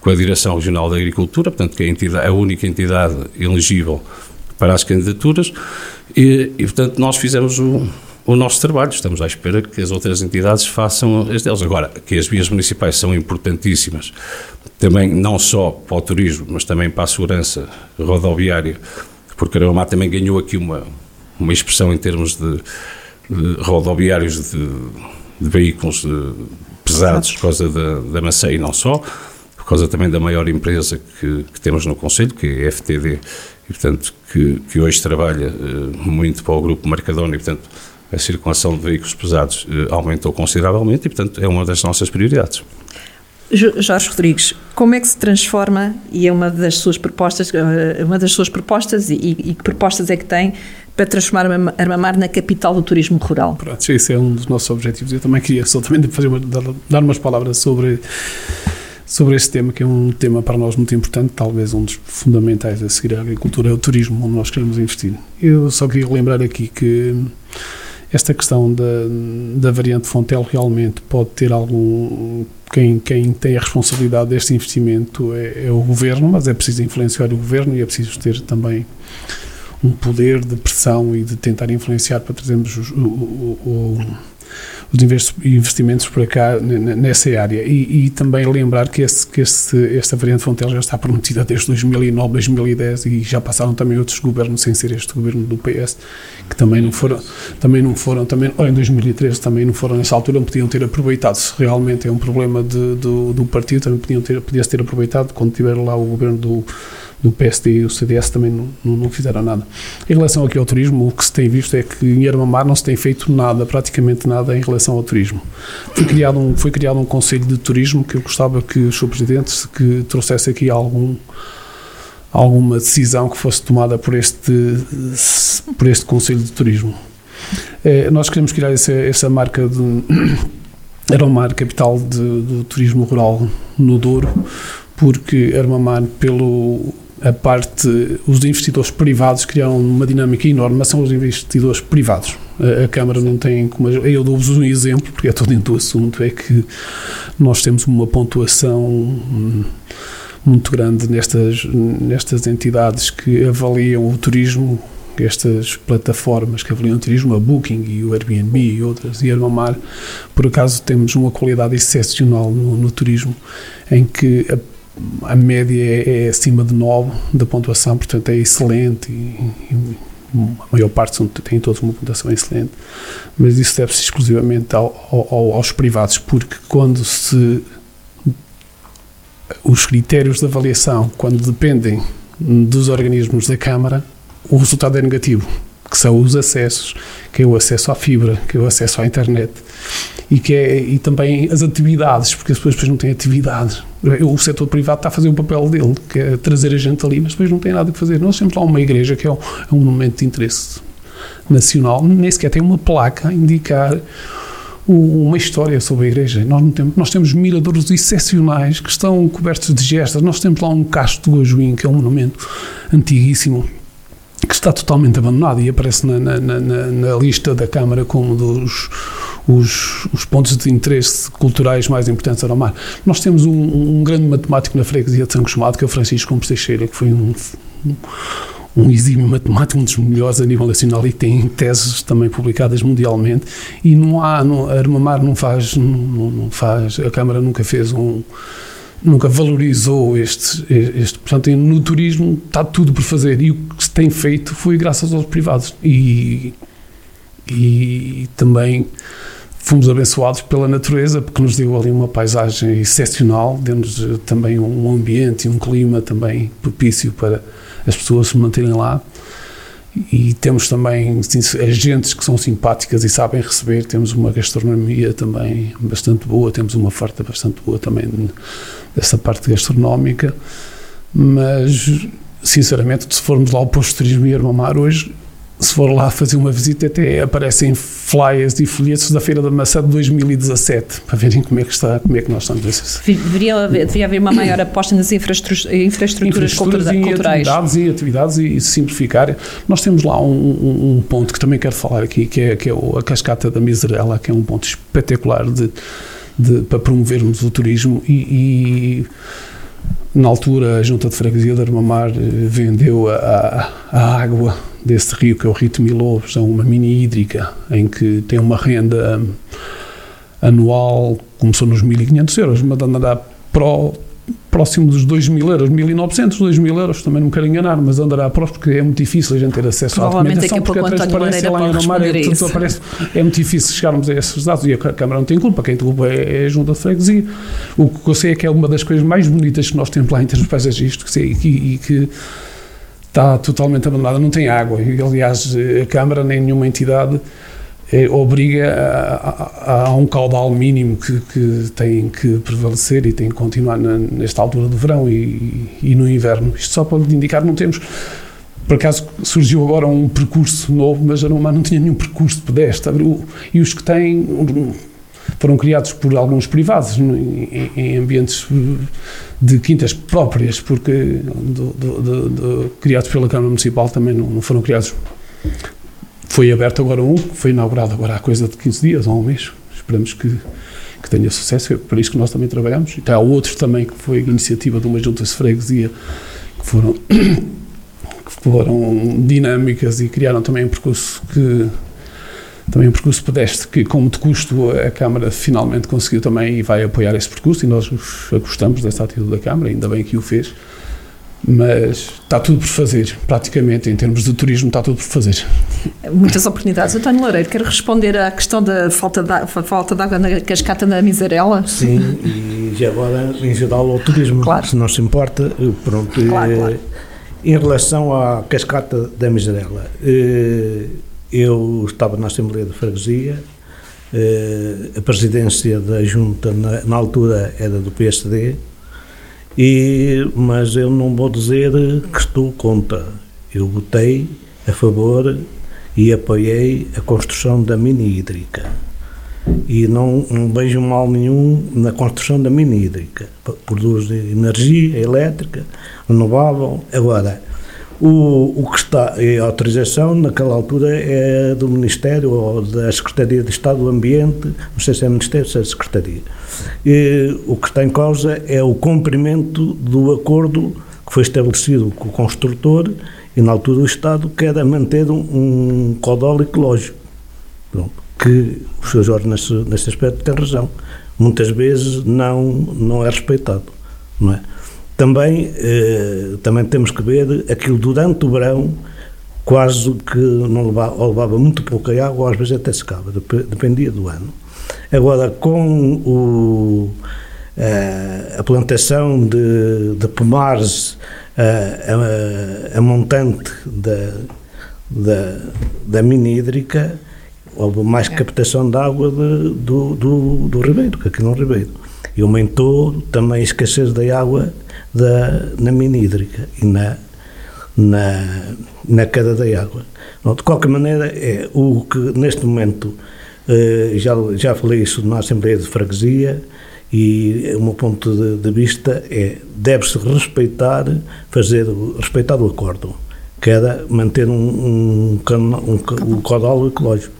com a Direção Regional da Agricultura, portanto, que é a, entidade, a única entidade elegível para as candidaturas, e, e portanto, nós fizemos o, o nosso trabalho. Estamos à espera que as outras entidades façam as delas. Agora, que as vias municipais são importantíssimas, também não só para o turismo, mas também para a segurança rodoviária porque Arabamar também ganhou aqui uma, uma expressão em termos de, de rodoviários de, de veículos de, pesados por causa da, da maçã e não só, causa também da maior empresa que, que temos no Conselho, que é a FTD, e portanto que, que hoje trabalha uh, muito para o grupo Marcadona e portanto a circulação de veículos pesados uh, aumentou consideravelmente e portanto é uma das nossas prioridades. Jorge Rodrigues, como é que se transforma, e é uma das suas propostas, eh, uma das suas propostas, e, e que propostas é que tem para transformar Armamar na capital do turismo rural? Pronto, esse é um dos nossos objetivos. Eu também queria só também fazer uma, dar, dar umas palavras sobre sobre este tema, que é um tema para nós muito importante, talvez um dos fundamentais a seguir à agricultura, é o turismo, onde nós queremos investir. Eu só queria lembrar aqui que esta questão da, da variante Fontel realmente pode ter algum. Quem, quem tem a responsabilidade deste investimento é, é o governo, mas é preciso influenciar o governo e é preciso ter também um poder de pressão e de tentar influenciar para trazermos o, o, o, os investimentos para cá nessa área. E, e também lembrar que, esse, que esse, esta variante Fontel já está prometida desde 2009, 2010 e já passaram também outros governos, sem ser este governo do PS, que também não foram, também não foram, também, ou em 2013 também não foram nessa altura, podiam ter aproveitado. Se realmente é um problema de, do, do partido, também podiam ter, podia-se ter aproveitado quando tiver lá o governo do do PSD e o CDS também não, não, fizeram nada. Em relação aqui ao turismo, o que se tem visto é que em Armamar não se tem feito nada, praticamente nada em relação ao turismo. Foi criado um, foi criado um conselho de turismo que eu gostava que o Sr. Presidente que trouxesse aqui algum alguma decisão que fosse tomada por este por este Conselho de Turismo. É, nós queremos criar essa, essa marca de Armamar, capital de, do turismo rural no Douro, porque Armamar, pelo a parte, os investidores privados criaram uma dinâmica enorme, mas são os investidores privados. A, a Câmara não tem como. Eu dou-vos um exemplo, porque é todo dentro do assunto, é que nós temos uma pontuação hum, muito grande nestas, nestas entidades que avaliam o turismo, estas plataformas que avaliam o turismo, a Booking e o Airbnb e outras, e Armamar, por acaso temos uma qualidade excepcional no, no turismo, em que a a média é, é, acima de 9 da pontuação, portanto é excelente e, e a maior parte são, tem todos uma pontuação excelente, mas isso deve-se exclusivamente ao, ao, aos privados, porque quando se os critérios de avaliação, quando dependem dos organismos da Câmara, o resultado é negativo, que são os acessos, que é o acesso à fibra, que é o acesso à internet e, que é, e também as atividades, porque as pessoas depois não têm atividades. O setor privado está a fazer o papel dele, que é trazer a gente ali, mas depois não tem nada a fazer. Nós temos lá uma igreja que é um, é um monumento de interesse nacional, nem sequer tem uma placa a indicar uma história sobre a igreja. Nós, não temos, nós temos miradouros excepcionais que estão cobertos de gestas. Nós temos lá um castro do Ajuim, que é um monumento antiguíssimo, que está totalmente abandonado e aparece na, na, na, na lista da Câmara como dos os, os pontos de interesse culturais mais importantes ao mar. Nós temos um, um, grande matemático na freguesia de Santos Chamado, que é o Francisco Gomes Teixeira, que foi um, um um exímio matemático, um dos melhores a nível nacional e tem teses também publicadas mundialmente. E não há, não, a Armamar não faz, não, não, faz, a Câmara nunca fez um, nunca valorizou este, este, portanto no turismo está tudo por fazer. E o que se tem feito foi graças aos privados. E, e também fomos abençoados pela natureza, porque nos deu ali uma paisagem excepcional, deu-nos eh, também um ambiente e um clima também propício para as pessoas se manterem lá. E temos também agentes que são simpáticas e sabem receber. Temos uma gastronomia também bastante boa, temos uma oferta bastante boa também dessa parte gastronómica. Mas, sinceramente, se formos lá ao posto de turismo Armamar hoje, se for lá fazer uma visita, até aparecem flyers e folhetos da Feira da Maçã de 2017, para verem como é que está, como é que nós estamos. Deveria haver, deveria haver uma maior aposta nas infraestruturas, infraestruturas, infraestruturas culturais. Atividades e atividades e, simplificar. Nós temos lá um, um, um, ponto que também quero falar aqui, que é, que é a cascata da Miserela, que é um ponto espetacular de, de para promovermos o turismo e, e na altura a Junta de Freguesia de Armamar eh, vendeu a, a água desse rio, que é o Rio de Milobos, a uma mini hídrica, em que tem uma renda anual, começou nos 1.500 euros, mas andará próximo dos 2.000 euros, 1.900, 2.000 euros, também não me quero enganar, mas andará próximo porque é muito difícil a gente ter acesso à documentação, porque a transparência lá em Armamar é, aparece, é muito difícil chegarmos a esses dados e a Câmara não tem culpa, quem tem culpa é, é a Junta de Freguesia. O que eu sei é que é uma das coisas mais bonitas que nós temos lá em termos paisagísticos e, e, e que está totalmente abandonada, não tem água. E, aliás, a Câmara nem nenhuma entidade eh, obriga a, a, a, um caudal mínimo que, que, tem que prevalecer e tem que continuar na, nesta altura do verão e, e, no inverno. Isto só para indicar, não temos. Por acaso surgiu agora um percurso novo, mas a Arumar não tinha nenhum percurso pedestre. E os que têm foram criados por alguns privados em, em ambientes de quintas próprias, porque do, do, do, criados pela Câmara Municipal também não, não, foram criados. Foi aberto agora um, foi inaugurado agora há coisa de 15 dias ou um mês. Esperamos que, que tenha sucesso, é por isso que nós também trabalhamos. E há outros também que foi iniciativa de uma junta de freguesia que foram, que foram dinâmicas e criaram também um percurso que também um percurso pedestre que, com muito custo, a Câmara finalmente conseguiu também e vai apoiar esse percurso e nós gostamos dessa atitude da Câmara, ainda bem que o fez mas está tudo por fazer, praticamente, em termos de turismo, está tudo por fazer. Muitas oportunidades. António Loureiro, quer responder à questão da falta de, falta de água na cascata da Miserela? Sim, e já agora, em geral, ao turismo, claro. se não se importa, pronto. Claro, claro. Em relação à cascata da Miserela, eh, eu estava na Assembleia de Freguesia, eh, a presidência da Junta, na, na altura, era do PSD, e, mas eu não vou dizer que estou contra. Eu votei a favor e apoiei a construção da mini hídrica. E não, não vejo mal nenhum na construção da mini hídrica. Produz energia elétrica renovável. Agora, o, o que está em autorização, naquela altura, é do Ministério ou da Secretaria de Estado do Ambiente, não sei se é Ministério ou se é Secretaria. E, o que está em causa é o cumprimento do acordo que foi estabelecido com o construtor e, na altura, o Estado quer manter um, um ecológico. Pronto, que o Sr. Jorge, nesse, nesse aspecto, tem razão. Muitas vezes não, não é respeitado, não é? Também, eh, também temos que ver aquilo durante o verão, quase que não levava, ou levava muito pouca água, às vezes até secava, dependia do ano. Agora, com o, eh, a plantação de, de pomares a, a, a montante da, da, da mini hídrica, houve mais é. captação de água de, do, do, do ribeiro, que aqui no ribeiro. E aumentou também a escassez da água da, na mina hídrica e na, na, na queda da água. de qualquer maneira, é o que neste momento, eh, já, já falei isso na Assembleia de Freguesia, e o meu ponto de, de vista é deve-se respeitar, fazer, respeitar o acordo, que era manter um, um, um, um, caudal ecológico.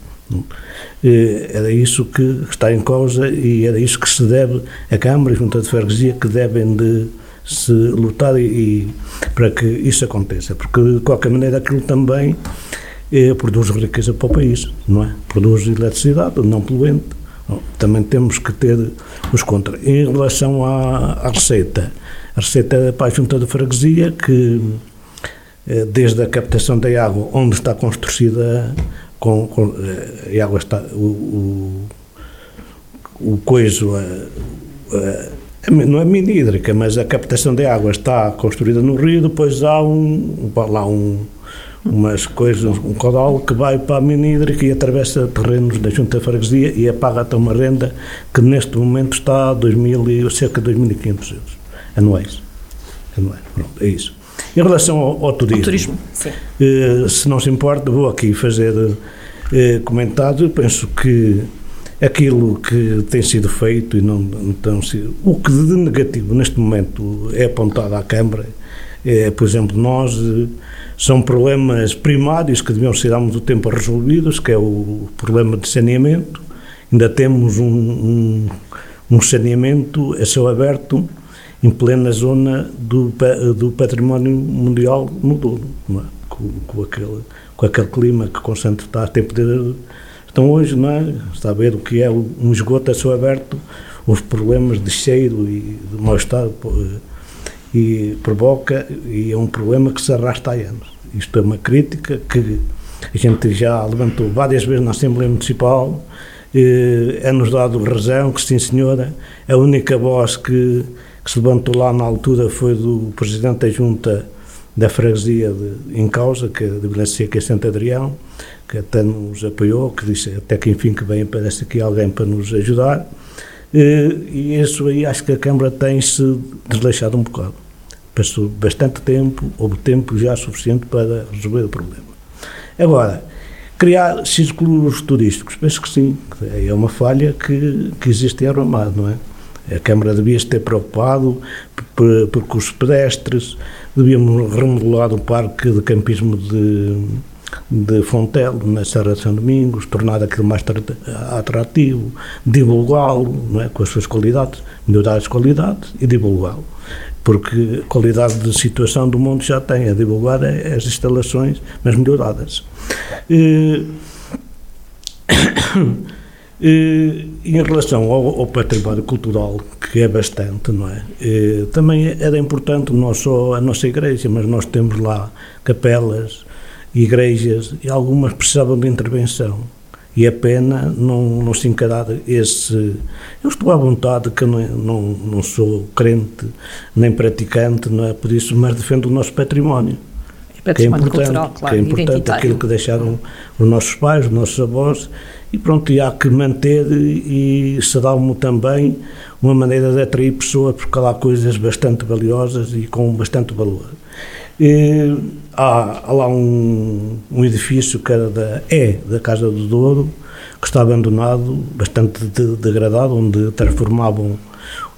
Eh, era isso que está em causa e era isso que se deve a Câmara e Junta de Freguesia que devem de se lutar e, para que isso aconteça, porque de qualquer maneira aquilo também eh, produz riqueza para o país, não é? Produz eletricidade não poluente. Também temos que ter os contra. Em relação à, à receita, a receita é para a junta de freguesia que eh, desde a captação da água, onde está construída com, com eh, a água está o, o, o coiso a, não é mini hídrica, mas a captação de água está construída no rio, depois há um, lá um, umas coisas, um caudal que vai para a mini hídrica e atravessa terrenos da Junta de Freguesia e apaga até uma renda que neste momento está a 2000, cerca de 2.500 euros anuais. anuais. Pronto, é isso. Em relação ao, ao turismo, turismo eh, se não se importa, vou aqui fazer eh, comentário. Penso que aquilo que tem sido feito e não, não sido, o que de negativo neste momento é apontado à Câmara é, por exemplo, nós são problemas primários que deviam ser há muito tempo resolvidos, que é o problema de saneamento. Ainda temos um, um, um saneamento a céu aberto em plena zona do, do património mundial no Douro, é? com, com, aquele, com aquele clima que constante está a tempo então hoje, não é? Ver o que é um esgoto a céu aberto, os problemas de cheiro e de mal-estar e provoca, e é um problema que se arrasta há anos. Isto é uma crítica que a gente já levantou várias vezes na Assembleia Municipal, é-nos dado razão que, sim senhora, a única voz que, que, se levantou lá na altura foi do Presidente da Junta da Freguesia de, em causa, que é de Vila Seca e Santo Adrião, que até nos apoiou, que disse até que enfim que vem aparece aqui alguém para nos ajudar. E isso aí acho que a Câmara tem-se desleixado um bocado. Passou bastante tempo, houve tempo já suficiente para resolver o problema. Agora, criar círculos turísticos, penso que sim, é uma falha que, que existe em Arrumado, não é? A Câmara devia se ter preocupado por percursos pedestres, devíamos remodelar o parque de campismo de, de Fontel, na Serra de São Domingos, tornar aquilo mais atrativo, divulgá-lo é, com as suas qualidades, melhorar as qualidades e divulgá-lo. Porque qualidade de situação do mundo já tem, a divulgar é as instalações, mas melhoradas. E, em relação ao, ao, património cultural, que é bastante, não é? também era importante não só a nossa igreja, mas nós temos lá capelas, igrejas, e algumas precisavam de intervenção. E é pena não, não se encarar esse. Eu estou à vontade, que não, não, não sou crente nem praticante, não é por isso, mas defendo o nosso património. que é importante, cultural, claro, que é importante aquilo que deixaram os nossos pais, os nossos avós, e pronto, e há que manter e, e será também uma maneira de atrair pessoas, porque há lá coisas bastante valiosas e com bastante valor. E, há, há, lá um, um, edifício que era da, é da Casa do Douro, que está abandonado, bastante de, degradado, onde transformavam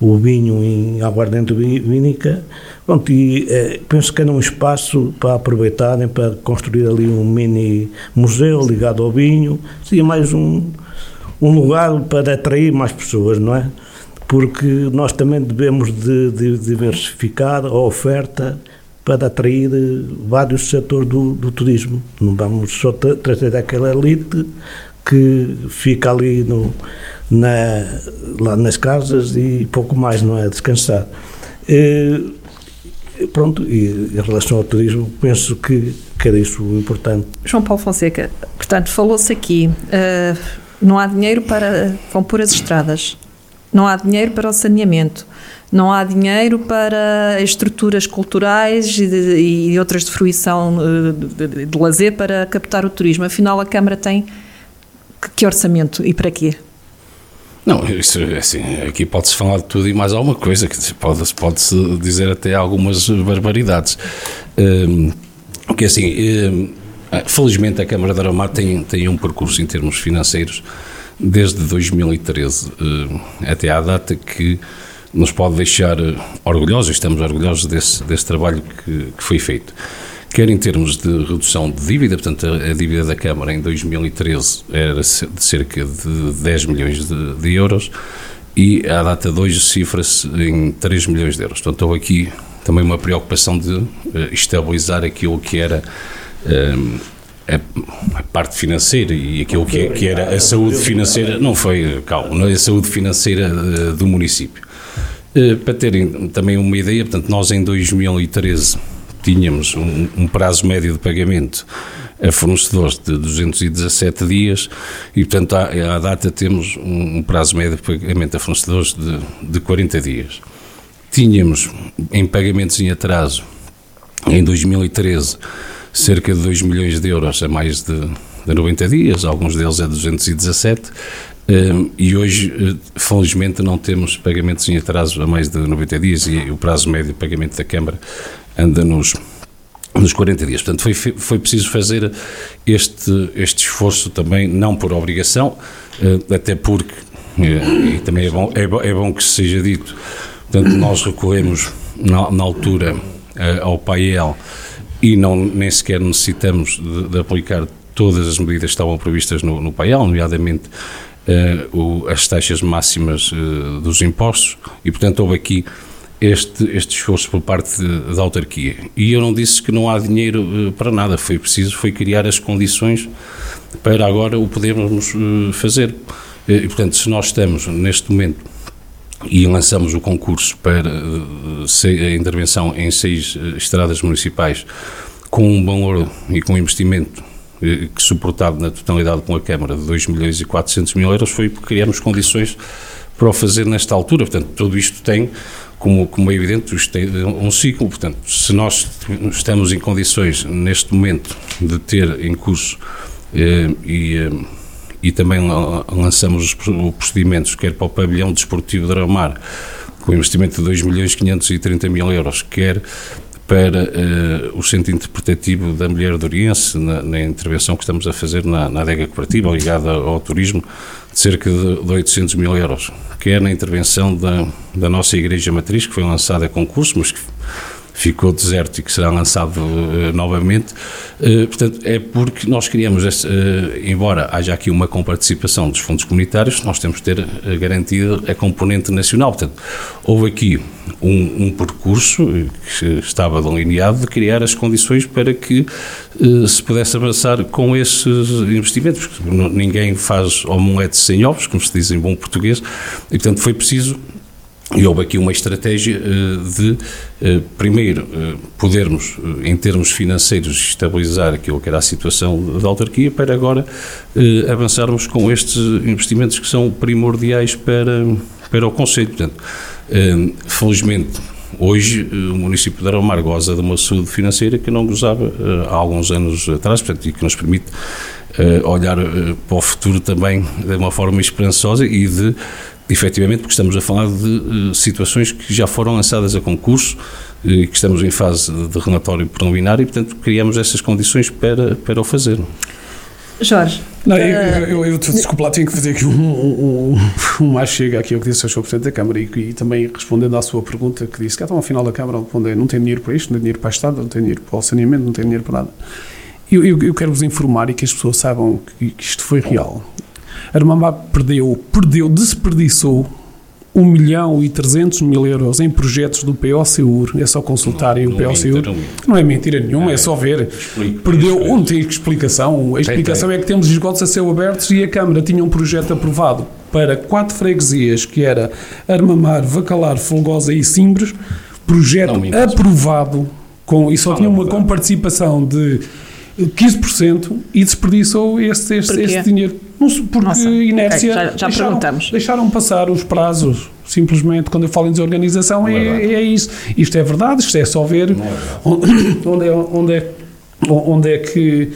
o vinho em aguardente vínica. Pronto, e eh, penso que era um espaço para aproveitarem, para construir ali um mini museu ligado ao vinho. Seria mais um, um lugar para atrair mais pessoas, não é? Porque nós também devemos de, de diversificar a oferta para atrair eh, vários setores do, do turismo. Não vamos só trazer aquela elite que fica ali no, na, lá nas casas e pouco mais, não é? Descansar. E, pronto, e em relação ao turismo, penso que, que era isso importante. João Paulo Fonseca, portanto, falou-se aqui, uh, não há dinheiro para. pôr as estradas, não há dinheiro para o saneamento não há dinheiro para estruturas culturais e, de, e outras de fruição eh, de, de, de, lazer para captar o turismo. Afinal, a Câmara tem que, que orçamento e para quê? Não, isso assim, aqui pode-se falar de tudo e mais alguma coisa, pode-se pode dizer até algumas barbaridades. Um, porque assim, um, felizmente a Câmara de Aramar tem, tem um percurso em termos financeiros desde 2013 um, até à data que nos pode deixar eh, orgulhosos, estamos orgulhosos desse, desse trabalho que, que, foi feito. Quer em termos de redução de dívida, portanto, a, dívida da Câmara em 2013 era de cerca de 10 milhões de, de euros e à data de hoje cifra-se em 3 milhões de euros. Portanto, houve aqui também uma preocupação de uh, estabilizar aquilo que era uh, a, a, parte financeira e aquilo que, que, era a saúde financeira, não foi, calma, é a saúde financeira uh, do município. Eh, para terem também uma ideia, portanto, nós em 2013 tínhamos um, um prazo médio de pagamento a fornecedores de 217 dias e, portanto, à, à data temos um, prazo médio de pagamento a fornecedores de, de 40 dias. Tínhamos em pagamentos em atraso, em 2013, cerca de 2 milhões de euros a mais de, de 90 dias, alguns deles a 217, e hoje, eh, felizmente, não temos pagamentos em atraso a mais de 90 dias e o prazo médio de pagamento da Câmara anda nos, nos 40 dias. Portanto, foi, foi preciso fazer este, este esforço também, não por obrigação, eh, até porque, eh, e também é bom, é bom, é bom que seja dito, portanto, nós recorremos na, na altura ao PAEL e não, nem sequer necessitamos de, de aplicar todas as medidas que estavam previstas no, no PAEL, nomeadamente uh, o, as taxas máximas uh, dos impostos e, portanto, houve aqui este, este esforço por parte da autarquia. E eu não disse que não há dinheiro uh, para nada, foi preciso foi criar as condições para agora o podermos fazer. E, portanto, se nós estamos neste momento e lançamos o concurso para a intervenção em seis estradas municipais com um valor e com um investimento eh, que suportado na totalidade com a Câmara de 2 milhões e 400 mil euros foi porque criamos condições para o fazer nesta altura. Portanto, tudo isto tem, como, como é evidente, um ciclo. Portanto, se nós estamos em condições, neste momento, de ter em curso eh, e, eh, e também lançamos os procedimentos, quer para o pavilhão desportivo de Ramar, com investimento de 2 milhões e 530 mil euros, quer para uh, o centro interpretativo da mulher de Oriense, na, na, intervenção que estamos a fazer na, na adega cooperativa ligada ao turismo, de cerca de, de 800 mil euros, que é na intervenção da, da nossa Igreja Matriz, que foi lançada a concurso, mas que ficou deserto e que será lançado uh, novamente. Uh, portanto, é porque nós queríamos, esse, uh, embora haja aqui uma comparticipação dos fundos comunitários, nós temos que ter garantido a componente nacional. Portanto, houve aqui um, um, percurso que estava delineado de criar as condições para que se pudesse avançar com esses investimentos. Ninguém faz omelete sem ovos, como se diz em bom português, e portanto foi preciso e houve aqui uma estratégia uh, de, uh, primeiro, uh, podermos, em termos financeiros, estabilizar aquilo que era a situação da autarquia, para agora avançarmos com estes investimentos que são primordiais para, para o Conselho. Portanto, felizmente, hoje o município de Aramar goza de uma saúde financeira que não gozava há alguns anos atrás, portanto, e que nos permite olhar para o futuro também de uma forma esperançosa e de efetivamente, porque estamos a falar de uh, situações que já foram lançadas a concurso e uh, que estamos em fase de relatório preliminar e, portanto, criamos essas condições para, para o fazer. Jorge. Não, eu, eu, eu, eu desculpa lá, tenho que fazer aqui um, um, um, mais chega aqui ao que disse o Sr. Presidente da Câmara e, e, também respondendo à sua pergunta que disse que então, ao final da Câmara onde não tem dinheiro para isto, não tem dinheiro para a Estado, não tem dinheiro para o saneamento, não tem dinheiro para nada. Eu, eu, eu quero vos informar e que as pessoas saibam que, que isto foi real. Armamá perdeu, perdeu, desperdiçou 1 milhão e 300 mil euros em projetos do POCUR, é só consultarem não, o POCUR. Não, não é mentira nenhuma, é, é só ver. Explico, Perdeu, explico. não tem explicação. A explicação tem, tem. é que temos esgotos a céu abertos e a Câmara tinha um projeto aprovado para quatro freguesias, que era Armamar, Vacalar, Folgosa e Simbres, projeto não, aprovado com, e só tinha uma comparticipação de 15% e desperdiçou este, este, este dinheiro porque Nossa. inércia. Okay, já, já deixaram, perguntamos. Deixaram passar os prazos. Simplesmente, quando eu falo em desorganização, é, é, é, isso. Isto é verdade, isto é só ver é onde, é, onde, é, onde é que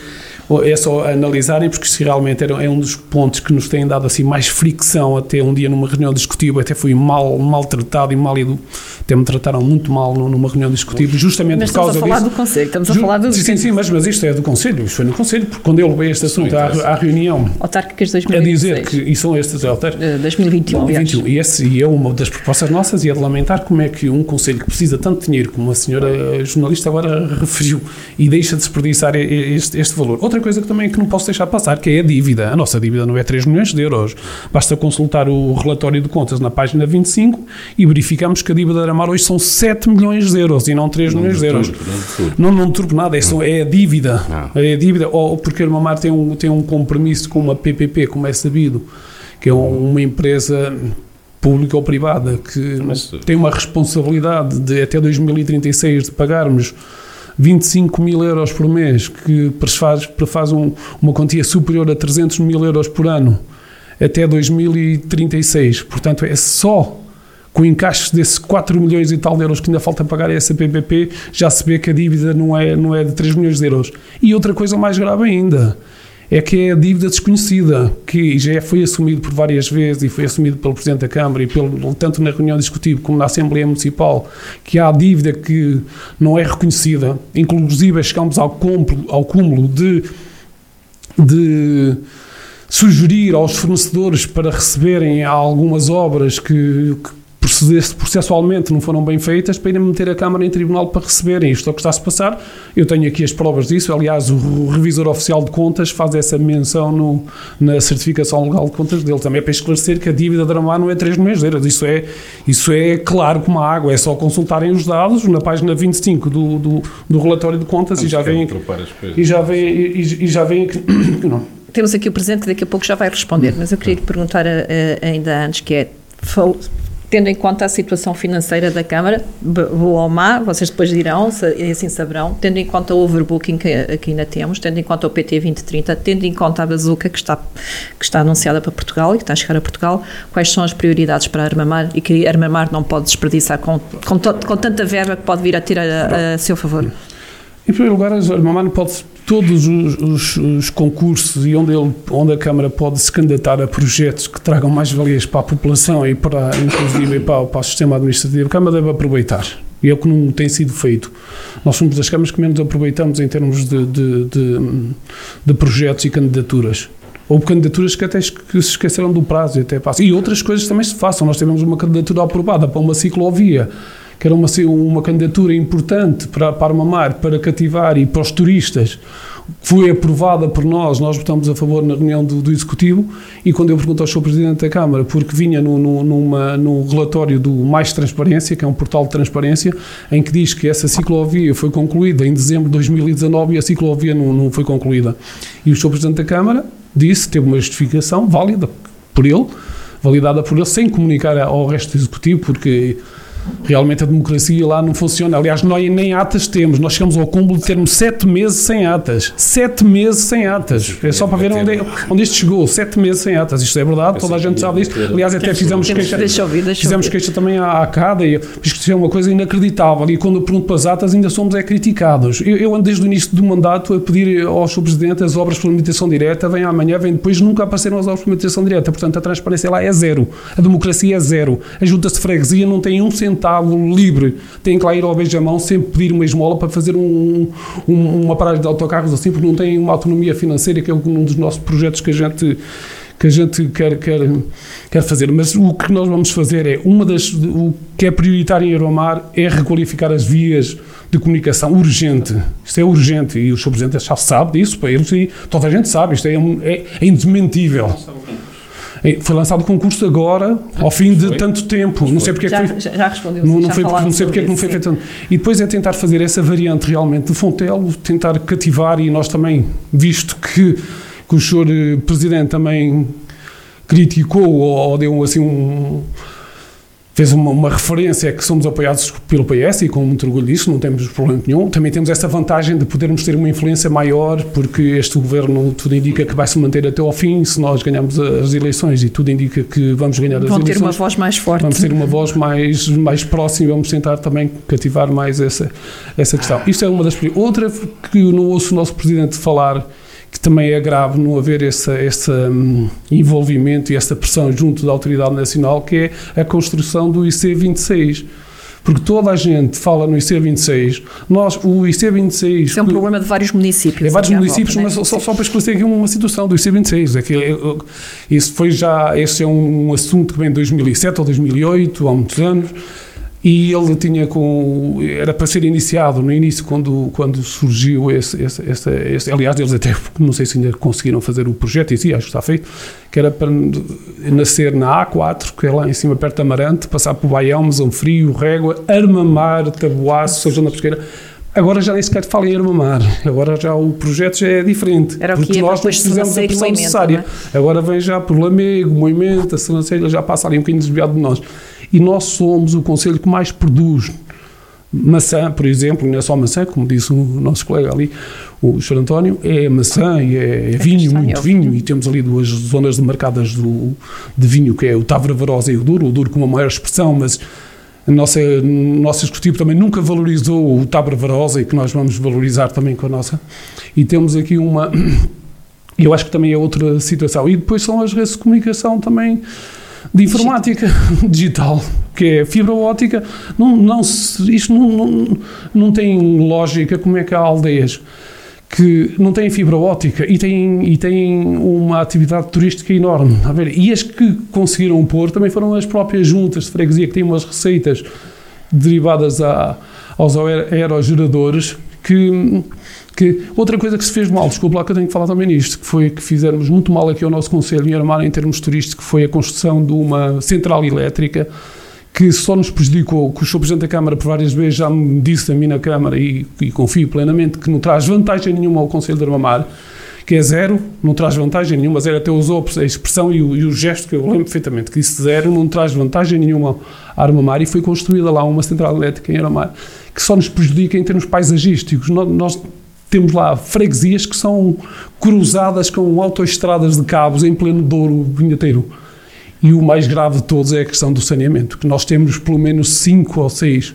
é só analisarem, porque isso realmente é um dos pontos que nos têm dado assim mais fricção. Até um dia numa reunião discutível, até fui mal, maltratado e mal edu, até me trataram muito mal numa reunião discutível, justamente mas por causa disso. Estamos a falar do Conselho, estamos a falar do. Sim, sim, sim, mas, mas isto é do Conselho, isto foi no Conselho, porque quando eu levei este assunto à, à, reunião. Autárquicas 2026. A dizer que. E são estes autárquicas. 2021, 2021. E, esse, e é uma das propostas nossas e é de lamentar como é que um Conselho que precisa tanto de dinheiro, como a senhora jornalista agora referiu, e deixa de desperdiçar este, este valor. Outra coisa que também que não posso deixar passar, que é a dívida. A nossa dívida não é 3 milhões de euros. Basta consultar o relatório de contas na página 25 e verificamos que a dívida da Aramar hoje são 7 milhões de euros e não 3 não milhões de euros. Não, não turbo nada, é, só, é a dívida. Ah. É a dívida, ou porque a Aramar tem um, tem um compromisso com uma PPP, como é sabido, que é uma empresa pública ou privada que Mas, tem uma responsabilidade de até 2036 de pagarmos 25 mil euros por mês, que prefaz, prefaz um, uma quantia superior a 300 mil euros por ano até 2036. Portanto, é só com o encaixe desses 4 milhões e tal de euros que ainda falta pagar a essa PPP, já se vê que a dívida não é, não é de 3 milhões de euros. E outra coisa mais grave ainda, é que é a dívida desconhecida, que já foi assumido por várias vezes e foi assumido pelo Presidente da Câmara e pelo, tanto na reunião discutiva como na Assembleia Municipal, que há dívida que não é reconhecida, inclusive chegamos ao cúmulo, ao cúmulo de, de sugerir aos fornecedores para receberem algumas obras que, que processualmente não foram bem feitas para irem meter a Câmara em tribunal para receberem. Isto é o que está-se a passar. Eu tenho aqui as provas disso. Aliás, o revisor oficial de contas faz essa menção no, na certificação legal de contas dele. Também é para esclarecer que a dívida da Aramar não é 3 milhões de euros. Isso é, isso é claro como a água. É só consultarem os dados na página 25 do, do, do relatório de contas e já vem e já vem e, e já vem aqui, não. Temos aqui o Presidente que daqui a pouco já vai responder, mas eu queria lhe perguntar eh, eh, ainda antes, que é, tendo em conta a situação financeira da Câmara, boa ou má, vocês depois dirão, e assim saberão, tendo em conta o overbooking que, que, ainda temos, tendo em conta o PT 2030, tendo em conta a bazuca que está, que está anunciada para Portugal e que está a chegar a Portugal, quais são as prioridades para Armamar e que Armamar não pode desperdiçar com, com, to, com tanta verba que pode vir a ter a, a seu favor? Em primeiro lugar, a Armamar não pode todos os, os, os, concursos e onde, ele, onde a Câmara pode se candidatar a projetos que tragam mais valias para a população e para, inclusive, para, para o sistema administrativo, a Câmara deve aproveitar. E é o que não tem sido feito. Nós somos das câmaras que menos aproveitamos em termos de, de, de, de projetos e candidaturas. Houve candidaturas que até que se esqueceram do prazo e até passa. E outras coisas também se façam. Nós tivemos uma candidatura aprovada para uma ciclovia que era uma, uma candidatura importante para, para Armamar, para cativar e para os turistas, foi aprovada por nós, nós votamos a favor na reunião do, do Executivo, e quando eu pergunto ao Sr. Presidente da Câmara, porque vinha no, no, numa, num relatório do Mais Transparência, que é um portal de transparência, em que diz que essa ciclovia foi concluída em dezembro de 2019 e a ciclovia não, não foi concluída. E o Sr. Presidente da Câmara disse, teve uma justificação válida por ele, validada por ele, sem comunicar ao resto do Executivo, porque Realmente a democracia lá não funciona. Aliás, nós nem atas temos. Nós chegamos ao cúmulo de termos sete meses sem atas. Sete meses sem atas. É só para ver onde, onde isto chegou. Sete meses sem atas. Isto é verdade, toda a gente sabe disso. Aliás, até fizemos queixa. Fizemos queixa também à, à CADA. E isto é uma coisa inacreditável. E quando eu pergunto para as atas, ainda somos é criticados. Eu, eu ando desde o início do mandato a pedir ao Sr. Presidente as obras por limitação direta. Vem amanhã, vem depois. Nunca apareceram as obras por limitação direta. Portanto, a transparência lá é zero. A democracia é zero. A junta de freguesia não tem um centavo livre, tem que lá ir ao beijamão sempre pedir uma esmola para fazer um, um, uma paragem de autocarros assim, porque não tem uma autonomia financeira, que é um dos nossos projetos que a gente que a gente quer, quer, quer fazer. Mas o que nós vamos fazer é, uma das, o que é prioritário em Aeromar é requalificar as vias de comunicação urgente. Isto é urgente e o Sr. Presidente já sabe disso, para eles e toda a gente sabe, isto é, é, é indesmentível. Foi lançado o concurso agora, ao fim de foi? tanto tempo. Não sei porque já, é que foi, já respondeu. Não, não, foi, não sei porque é que não foi feito. E depois é tentar fazer essa variante realmente de Fontelo, tentar cativar e nós também, visto que, que o senhor eh, Presidente também criticou ou deu assim um fez uma, uma, referência que somos apoiados pelo PS e com muito orgulho disso, não temos problema nenhum. Também temos essa vantagem de podermos ter uma influência maior, porque este governo tudo indica que vai se manter até ao fim, se nós ganharmos as eleições e tudo indica que vamos ganhar as Vão eleições. Vão ter uma voz mais forte. Vamos ter uma voz mais, mais próxima e vamos tentar também cativar mais essa, essa questão. Isto é uma das... Outra que eu não ouço o nosso Presidente falar que também é grave não haver esse, esse um, envolvimento e essa pressão junto da Autoridade Nacional, que é a construção do IC26 porque toda a gente fala no IC26, nós, o IC26... Isso é um problema de vários municípios. É vários municípios, volta, né? mas só, só para esclarecer aqui uma situação do IC26, é que é, isso foi já, esse é um, um assunto que vem de 2007 ou 2008, há muitos anos, e ele tinha com era para ser iniciado no início quando quando surgiu esse, esse, esse, esse aliás eles até não sei se ainda conseguiram fazer o projeto em si acho que está feito que era para nascer na A4 que é lá em cima perto da Amarante passar por Baião, Mesão Frio, Régua Armamar, Taboaço, São João da Pesqueira Agora já nem sequer fala em Armamar, agora já o projeto já é diferente. Era o porque que nós não fizemos a pressão necessária. É? Agora vem já por Lamego, Moimento, a Sanacelha, já passa ali um bocadinho desviado de nós e nós somos o Conselho que mais produz maçã, por exemplo, não é só maçã, como disse o nosso colega ali, o Sr. António, é maçã e é, é vinho, muito vinho, e temos ali duas zonas demarcadas do, de vinho, que é o Tavra Varosa e o Duro, o Duro com uma maior expressão, mas a nossa, o nosso executivo também nunca valorizou o Tabra Varosa e que nós vamos valorizar também com a nossa. E temos aqui uma. Eu acho que também é outra situação. E depois são as redes de comunicação também de informática digital, que é fibra óptica. Não, não, isto não, não, não tem lógica como é que há aldeias que não têm fibra óptica e têm, e têm uma atividade turística enorme. A ver, e as que conseguiram pôr também foram as próprias juntas de freguesia que têm umas receitas derivadas a, aos aerogeradores que que outra coisa que se fez mal, desculpa lá que eu tenho que falar também nisto, que foi que fizemos muito mal aqui ao nosso Conselho em Armar em termos turísticos, foi a construção de uma central elétrica que só nos prejudicou, que o Sr. Presidente da Câmara por várias vezes já me disse a mim na Câmara e, e confio plenamente que não traz vantagem nenhuma ao Conselho de Armamar, que é zero, não traz vantagem nenhuma, zero até usou a expressão e o, e o gesto que eu lembro perfeitamente, que disse zero, não traz vantagem nenhuma a Armamar e foi construída lá uma central elétrica em Armamar que só nos prejudica em termos paisagísticos. Nós temos lá freguesias que são cruzadas com autoestradas de cabos em pleno Douro vinheteiro. E o mais grave de todos é a questão do saneamento, que nós temos pelo menos cinco ou seis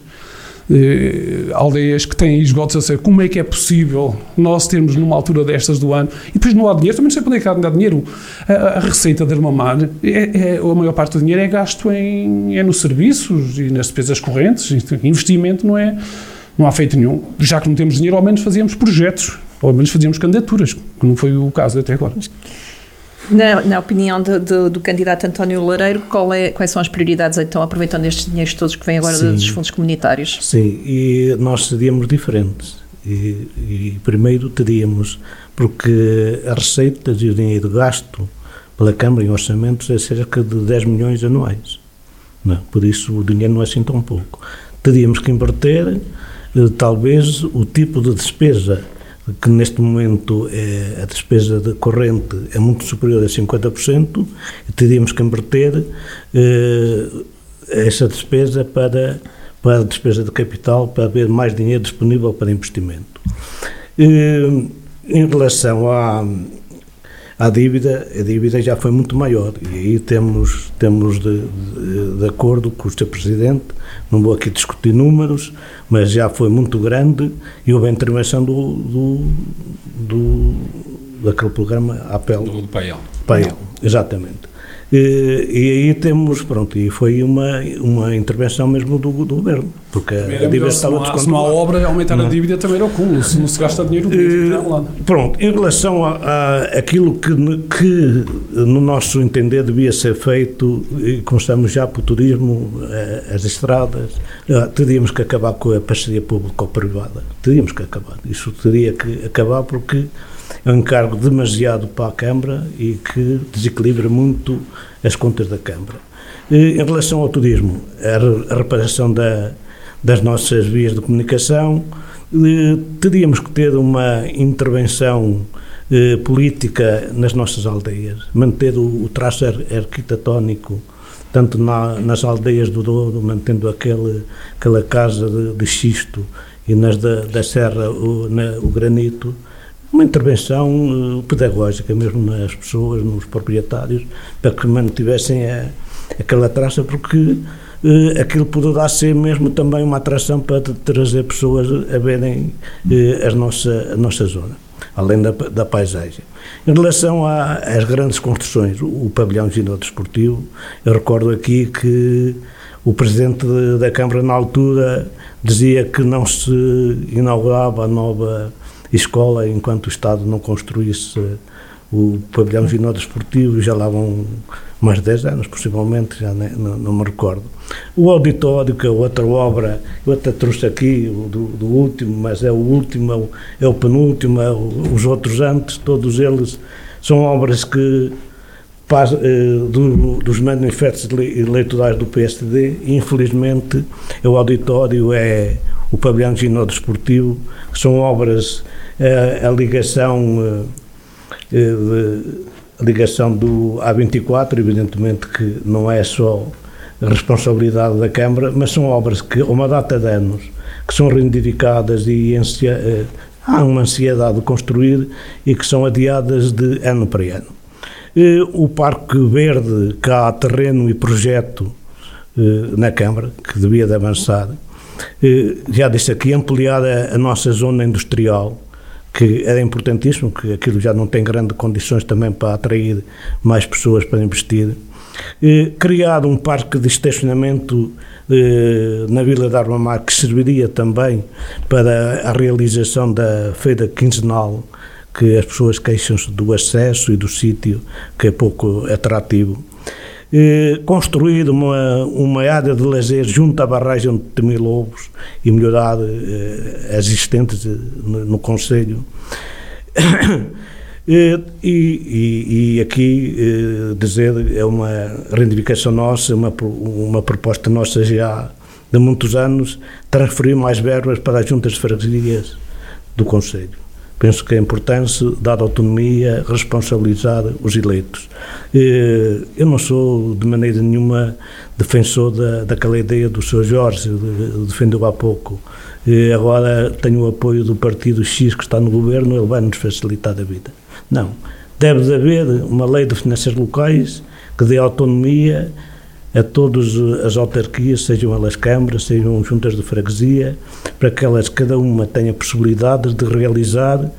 eh, aldeias que têm esgotos a ser. Como é que é possível nós termos numa altura destas do ano e depois não há dinheiro, também não sei para onde é que há dinheiro. A, a receita da Armamar, é, é, a maior parte do dinheiro é gasto em, é nos serviços e nas despesas correntes, investimento não é não há feito nenhum. Já que não temos dinheiro, ao menos fazíamos projetos, ou ao menos fazíamos candidaturas, que não foi o caso até agora. Na, na opinião de, de, do candidato António Lareiro, é, quais são as prioridades, então, aproveitando estes dinheiros todos que vêm agora Sim. dos fundos comunitários? Sim, e nós seríamos diferentes. E, e, primeiro teríamos, porque as receitas e o dinheiro gasto pela Câmara em orçamentos é cerca de 10 milhões anuais. Não, por isso o dinheiro não é assim tão pouco. Teríamos que inverter, talvez, o tipo de despesa que neste momento é, a despesa de corrente é muito superior a 50%, e teríamos que inverter eh, essa despesa para, para a despesa de capital, para haver mais dinheiro disponível para investimento. Eh, em relação à, à dívida, a dívida já foi muito maior e aí temos, temos de, de, de acordo com o Sr. Presidente, não vou aqui discutir números, mas já foi muito grande e houve a intervenção do, do, do daquele programa Apel. Do, do PAEL. PAEL, exatamente. E, e, aí temos, pronto, e foi uma, uma intervenção mesmo do, do governo, porque a, a dívida estava descontrolada. Se não há obra, aumentar não. a dívida também era o cúmulo, se não se gasta dinheiro, uh, Pronto, em relação a, a aquilo que, que, no nosso entender, devia ser feito, e começamos já para o turismo, eh, as estradas, eh, teríamos que acabar com a parceria público-privada, teríamos que acabar, isso teria que acabar porque é um encargo demasiado para a Câmara e que desequilibra muito as contas da Câmara. Em relação ao turismo, a reparação da, das nossas vias de comunicação, teríamos que ter uma intervenção eh, política nas nossas aldeias, manter o, o traço ar, arquitetónico tanto na, nas aldeias do Douro, mantendo aquele, aquela casa de, de xisto e nas da, da Serra o, na, o granito, uma intervenção uh, pedagógica mesmo nas pessoas, nos proprietários, para que mantivessem a, aquela traça, porque uh, aquilo poderá ser mesmo também uma atração para trazer pessoas a verem uh, a, nossa, a nossa zona, além da, da paisagem. Em relação a, às grandes construções, o, o pavilhão desportivo, eu recordo aqui que o presidente da Câmara, na altura, dizia que não se inaugurava a nova escola enquanto o Estado não construísse o pavilhão ginó desportivo, já lá vão mais de 10 anos, possivelmente, já não, não, não, me recordo. O auditório, que é outra obra, eu até trouxe aqui do, do último, mas é o último, é o, é o penúltimo, é o, os outros antes, todos eles são obras que eh, do, dos manifestos eleitorais do PSD, infelizmente o auditório é o pavilhão ginó desportivo, que são obras a, a ligação eh, a ligação do A24, evidentemente que não é só responsabilidade da Câmara, mas são obras que, uma data de anos, que são reivindicadas e ansia, eh, há uma ansiedade de construir e que são adiadas de ano para ano. O Parque Verde, que há terreno e projeto eh, na Câmara, que devia de avançar, já disse aqui, ampliar a nossa zona industrial, que era importantíssimo, que aquilo já não tem grandes condições também para atrair mais pessoas para investir. Eh, criado um parque de estacionamento eh, na Vila de Armamar que serviria também para a realização da feira quinzenal, que as pessoas queixam-se do acesso e do sítio, que é pouco atrativo. Eh, construir uma, uma área de lazer junto à barragem de Temilobos e melhorar eh, as existentes eh, no, no Conselho. E, e, e, aqui dizer é uma reivindicação nossa, uma, uma proposta nossa já de muitos anos, transferir mais verbas para as juntas de freguesias do Conselho. Penso que é importante, a autonomia, responsabilizar os eleitos. Eu não sou, de maneira nenhuma, defensor da, daquela ideia do Sr. Jorge, defendeu há pouco. Agora tenho o apoio do partido X que está no governo, ele vai nos facilitar a vida. Não. Deve haver uma lei de finanças locais que dê autonomia a todas as autarquias, sejam elas câmaras, sejam juntas de freguesia, para que elas, cada uma, tenha possibilidades de realizar,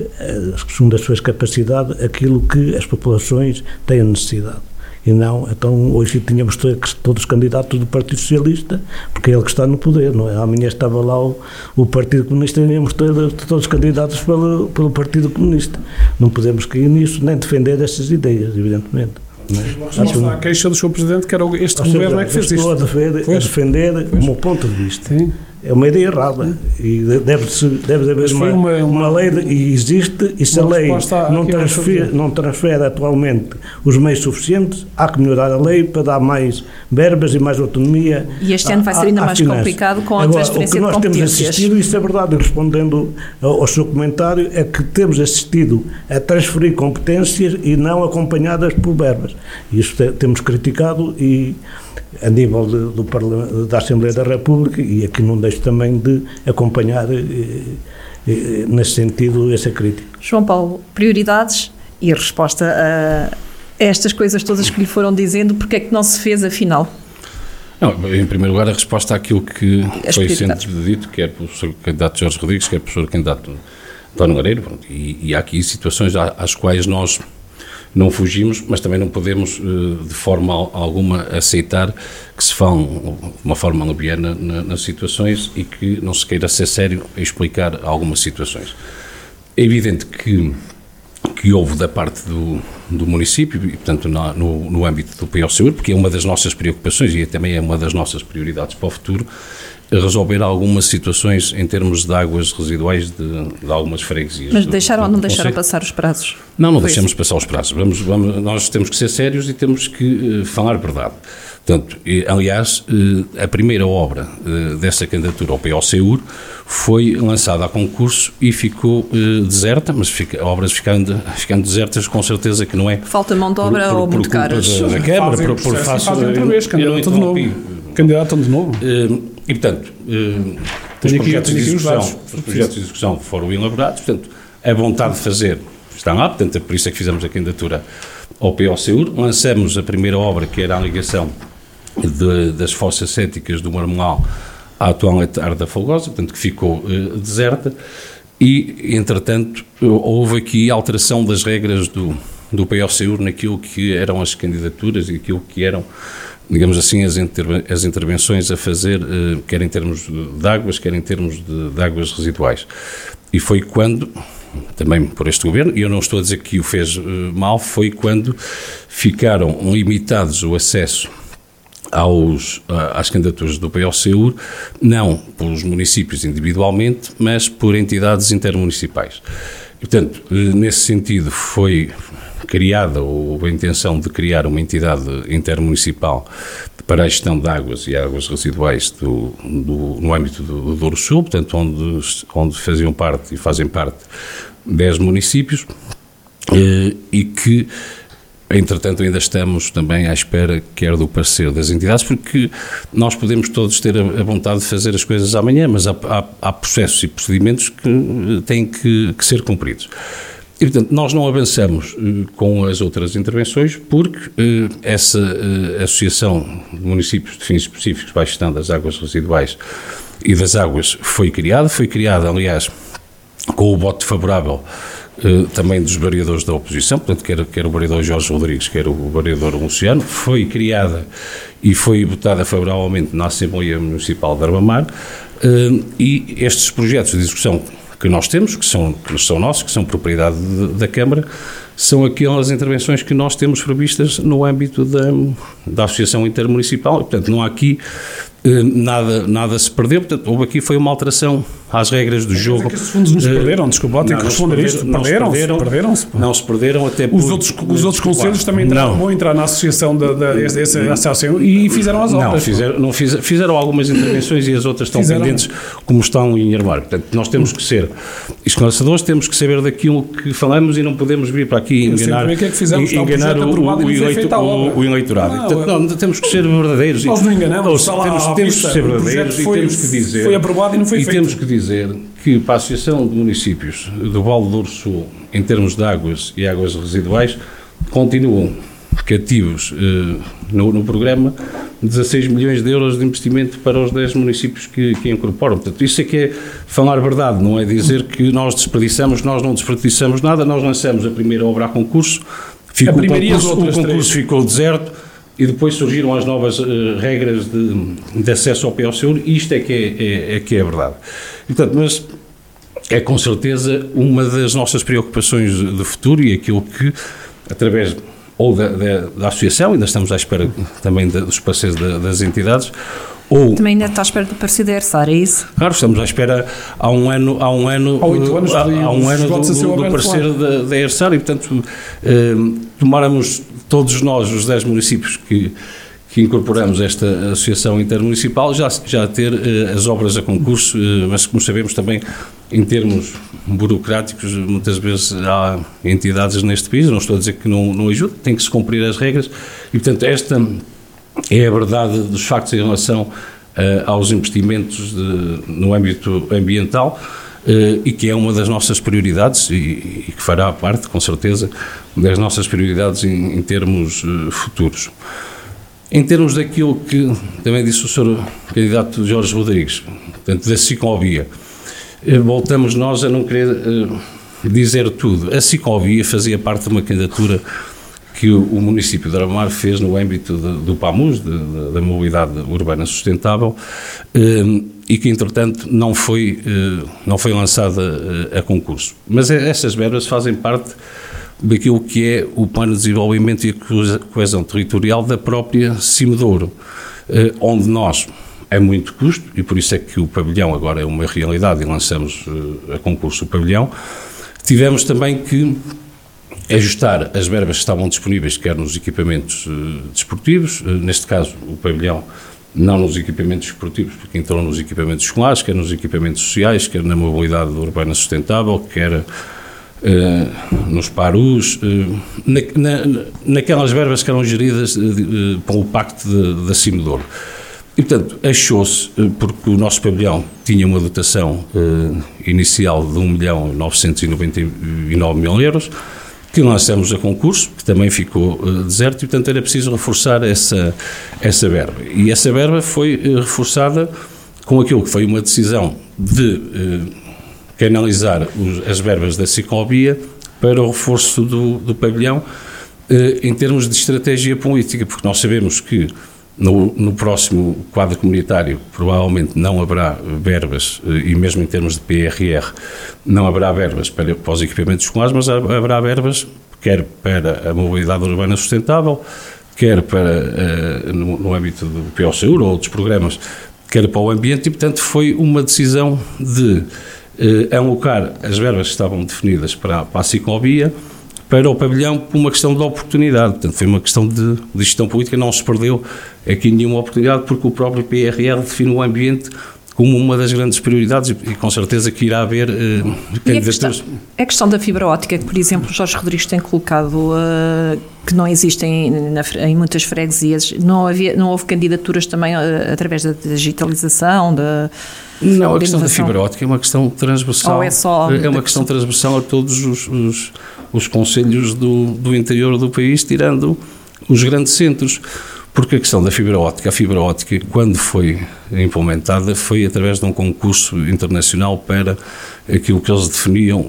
eh, segundo as suas capacidades, aquilo que as populações têm necessidade. E não, então hoje tínhamos todos os candidatos do Partido Socialista, porque é ele que está no poder, não é? Amanhã estava lá o, o Partido Comunista tínhamos todos, todos os candidatos pelo, pelo Partido Comunista. Não podemos cair nisso, nem defender essas ideias, evidentemente. Está a queixa do Sr. Presidente que era este governo é que fez isto. Estou a defender, a defender o meu ponto de vista. Sim é uma ideia errada. E deve, -se, deve haver uma, uma, uma, lei de, e existe e se a lei não transfere, não transfere atualmente os meios suficientes há que melhorar a lei para dar mais verbas e mais autonomia e este ano vai ser ainda mais finança. complicado com a Agora, transferência o que nós temos assistido, isso é verdade respondendo ao, ao seu comentário é que temos assistido a transferir competências e não acompanhadas por verbas. Isso temos criticado e a nível de, do, da Assembleia da República e aqui não deixo também de acompanhar eh, eh, nesse sentido essa crítica. João Paulo, prioridades e resposta a estas coisas todas que lhe foram dizendo, porque é que não se fez afinal? Não, em primeiro lugar, a resposta àquilo que As foi sempre dito, quer pelo professor candidato Jorge Rodrigues, quer pelo professor candidato António Gareiro, e, e há aqui situações às quais nós não fugimos, mas também não podemos, eh, de forma alguma, aceitar que se fale de uma forma leviana nas situações e que não se queira ser sério explicar algumas situações. É evidente que, que houve da parte do, do município, e portanto no, no âmbito do POCUR, porque é uma das nossas preocupações e também é uma das nossas prioridades para o futuro, resolver algumas situações em termos de águas residuais de, de algumas freguesias. Mas deixaram ou não deixaram passar os prazos? Não, não deixamos passar os prazos. Vamos, vamos, nós temos que ser sérios e temos que uh, falar verdade. Portanto, aliás, uh, a primeira obra uh, dessa candidatura ao POCUR foi lançada a concurso e ficou deserta, mas fica, obras ficando, ficando desertas com certeza que não é... Falta mão de obra por, por, ou muito caras? Da, da Câmara, por, por fácil... Fazem outra vez, candidato de novo. Candidato de novo. E, portanto, os, projetos de execução, os projetos de execução foram elaborados, portanto, a vontade de fazer está lá, portanto, é por isso é que fizemos a candidatura ao POCUR. Lançamos a primeira obra, que era a ligação de, das fossas céticas do Marmoal à atual etar da Folgosa, portanto, que ficou uh, deserta, e, entretanto, houve aqui alteração das regras do, do POCUR naquilo que eram as candidaturas e aquilo que eram digamos assim, as, as intervenções a fazer, eh, quer em termos de águas, quer em termos de, de águas residuais. E foi quando, também por este governo, e eu não estou a dizer que o fez eh, mal, foi quando ficaram limitados o acesso aos, às candidaturas do POCUR, não pelos municípios individualmente, mas por entidades intermunicipais. E, portanto, eh, nesse sentido, foi criada, ou a intenção de criar uma entidade intermunicipal para a gestão de águas e águas residuais do, do, no âmbito do, do Douro Sul, portanto, onde, onde faziam parte e fazem parte 10 municípios, eh, e que Entretanto, ainda estamos também à espera, quer do parecer das entidades, porque nós podemos todos ter a vontade de fazer as coisas amanhã, mas há, há, há processos e procedimentos que eh, têm que, que ser cumpridos. E, portanto, nós não avançamos uh, com as outras intervenções porque uh, essa uh, Associação de Municípios de Fins Específicos para a Gestão das Águas Residuais e das Águas foi criada, foi criada, aliás, com o voto favorável também dos vereadores da oposição, portanto, quer, quer o vereador Jorge Rodrigues, quer o vereador Luciano, foi criada e foi votada favoravelmente na Assembleia Municipal de Armamar, e estes projetos de discussão que nós temos, que são, que são nossos, que são propriedade de, da Câmara, são aquelas intervenções que nós temos previstas no âmbito da, da Associação Intermunicipal. Portanto, não há aqui eh, nada, nada se perdeu. Portanto, houve aqui foi uma alteração às regras do jogo. É que esses fundos nos perderam, desculpa, tenho que responder isto. Perderam-se, perderam, perderam-se. Não se perderam até por, Os outros, os outros conselhos também entraram, vão entrar na associação, da, da, essa, associação e fizeram as obras. Não, fizeram, não fiz, fizeram algumas intervenções e as outras estão fizeram. pendentes como estão em armário. Portanto, nós temos que ser esclarecedores, temos que saber daquilo que falamos e não podemos vir para aqui enganar, é que fizemos, enganar o, o, o, eleito, o, eleitorado. Não, Portanto, não, temos que ser verdadeiros. Nós não enganamos, temos, temos que ser verdadeiros e temos que dizer. Foi aprovado e não foi feito. Dizer que para a Associação de Municípios do Val do Sul, em termos de águas e águas residuais, continuam cativos eh, no, no, programa 16 milhões de euros de investimento para os 10 municípios que, que incorporam. Portanto, isso é que é falar a verdade, não é dizer que nós desperdiçamos, nós não desperdiçamos nada, nós lançamos a primeira obra a concurso, ficou, o concurso, o concurso ficou deserto e depois surgiram as novas uh, regras de, de, acesso ao e isto é que é, é, é, que é verdade. Portanto, mas é com certeza uma das nossas preocupações de futuro e aquilo que, através ou da, da, da associação, ainda estamos à espera também dos parceiros das entidades, ou, Também ainda está à espera do parecer da ERSAR, é isso? Claro, estamos à espera há um ano, há um ano, há, oito anos, há, há um ano do, do, do parecer da, da ERSAR e, portanto, eh, tomáramos todos nós, os 10 municípios que, que incorporamos esta associação intermunicipal, já, já ter eh, as obras a concurso, eh, mas como sabemos também, em termos burocráticos, muitas vezes há entidades neste país, não estou a dizer que não, não ajuda, tem que se cumprir as regras e, portanto, esta é a verdade dos factos em relação uh, aos investimentos de, no âmbito ambiental uh, e que é uma das nossas prioridades e, e, que fará parte, com certeza, das nossas prioridades em, em termos uh, futuros. Em termos daquilo que também disse o Sr. candidato Jorge Rodrigues, portanto, da ciclovia, voltamos nós a não querer dizer tudo. A ciclovia fazia parte de uma candidatura que o, o município de Aramar fez no âmbito de, do PAMUS, de, de, da mobilidade urbana sustentável, eh, e que, entretanto, não foi, eh, não foi lançada eh, a concurso. Mas é, essas verbas fazem parte daquilo que é o plano de desenvolvimento e coesão territorial da própria Cimedouro, eh, onde nós é muito custo, e por isso é que o pavilhão agora é uma realidade e lançamos a concurso o pavilhão, tivemos também que ajustar as verbas que estavam disponíveis, quer nos equipamentos uh, desportivos, uh, neste caso o pavilhão, não nos equipamentos desportivos, porque entrou nos equipamentos escolares, quer nos equipamentos sociais, quer na mobilidade urbana sustentável, quer uh, nos PARUs, na, na, naquelas verbas que eram geridas pelo Pacto da Cimedouro. E, portanto, achou-se, porque o nosso pavilhão tinha uma dotação inicial de 1 milhão 999 mil euros, que lançamos a concurso, que também ficou uh, deserto, e portanto era preciso reforçar essa, essa verba. E essa verba foi uh, reforçada com aquilo que foi uma decisão de uh, canalizar os, as verbas da ciclovia para o reforço do, do pavilhão em termos de estratégia política, porque nós sabemos que no, no, próximo quadro comunitário provavelmente não haverá verbas, e mesmo em termos de PRR, não haverá verbas para, para os equipamentos escolares, mas haverá verbas quer para a mobilidade urbana sustentável, quer para uh, no, no, âmbito do POCUR ou outros programas, quer para o ambiente, e portanto foi uma decisão de uh, alocar as verbas que estavam definidas para, para a ciclovia para o pavilhão por uma questão de oportunidade. Portanto, foi uma questão de, de gestão política, não se perdeu aqui nenhuma oportunidade, porque o próprio PRR define o ambiente como uma das grandes prioridades e, com certeza que irá haver uh, candidaturas. A, a questão da fibra óptica, que por exemplo Jorge Rodrigues tem colocado uh, que não existem em muitas freguesias, não, havia, não houve candidaturas também uh, através da digitalização, da não, a questão da fibra óptica é uma questão transversal. Ou é só. É uma questão transversal a todos os, os, os conselhos do, do interior do país, tirando os grandes centros. Porque a questão da fibra óptica, a fibra óptica, quando foi implementada, foi através de um concurso internacional para aquilo que eles definiam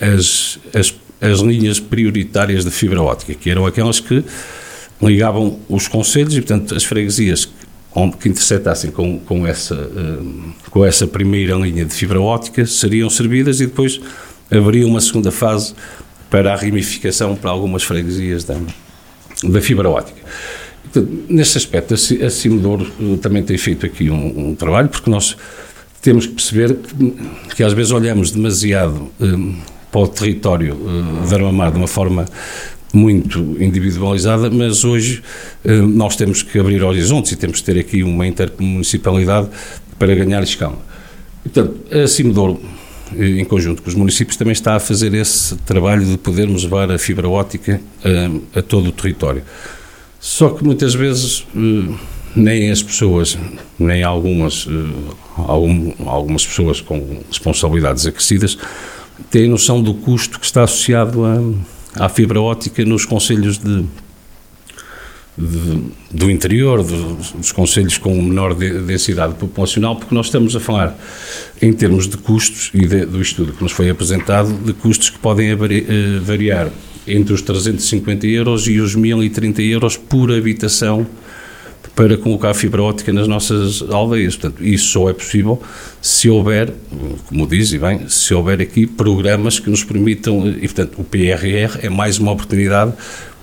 eh, as, as, as linhas prioritárias de fibra óptica, que eram aquelas que ligavam os conselhos e, portanto, as freguesias que interceptassem com, com, essa, eh, com essa primeira linha de fibra óptica seriam servidas e depois haveria uma segunda fase para a ramificação para algumas freguesias da, da fibra óptica. nesse aspecto, a Cimedouro eh, também tem feito aqui um, um, trabalho, porque nós temos que perceber que, que às vezes olhamos demasiado um, para o território uh, de Armamar de uma forma muito individualizada, mas hoje nós temos que abrir horizontes e temos que ter aqui uma intermunicipalidade para ganhar escala. Portanto, a Cimedouro em conjunto com os municípios, também está a fazer esse trabalho de podermos levar a fibra óptica a, eh, a todo o território. Só que muitas vezes eh, nem as pessoas, nem algumas, eh, algum, algumas pessoas com responsabilidades acrescidas têm noção do custo que está associado à, à fibra óptica nos conselhos de, de, do interior, dos, dos conselhos com menor densidade populacional, porque nós estamos a falar em termos de custos e de, do estudo que nos foi apresentado, de custos que podem eh, variar entre os 350 euros e os 1030 euros por habitação para colocar fibra óptica nas nossas aldeias. Portanto, isso só é possível se houver, como diz e bem, se houver aqui programas que nos permitam, e portanto o PRR é mais uma oportunidade,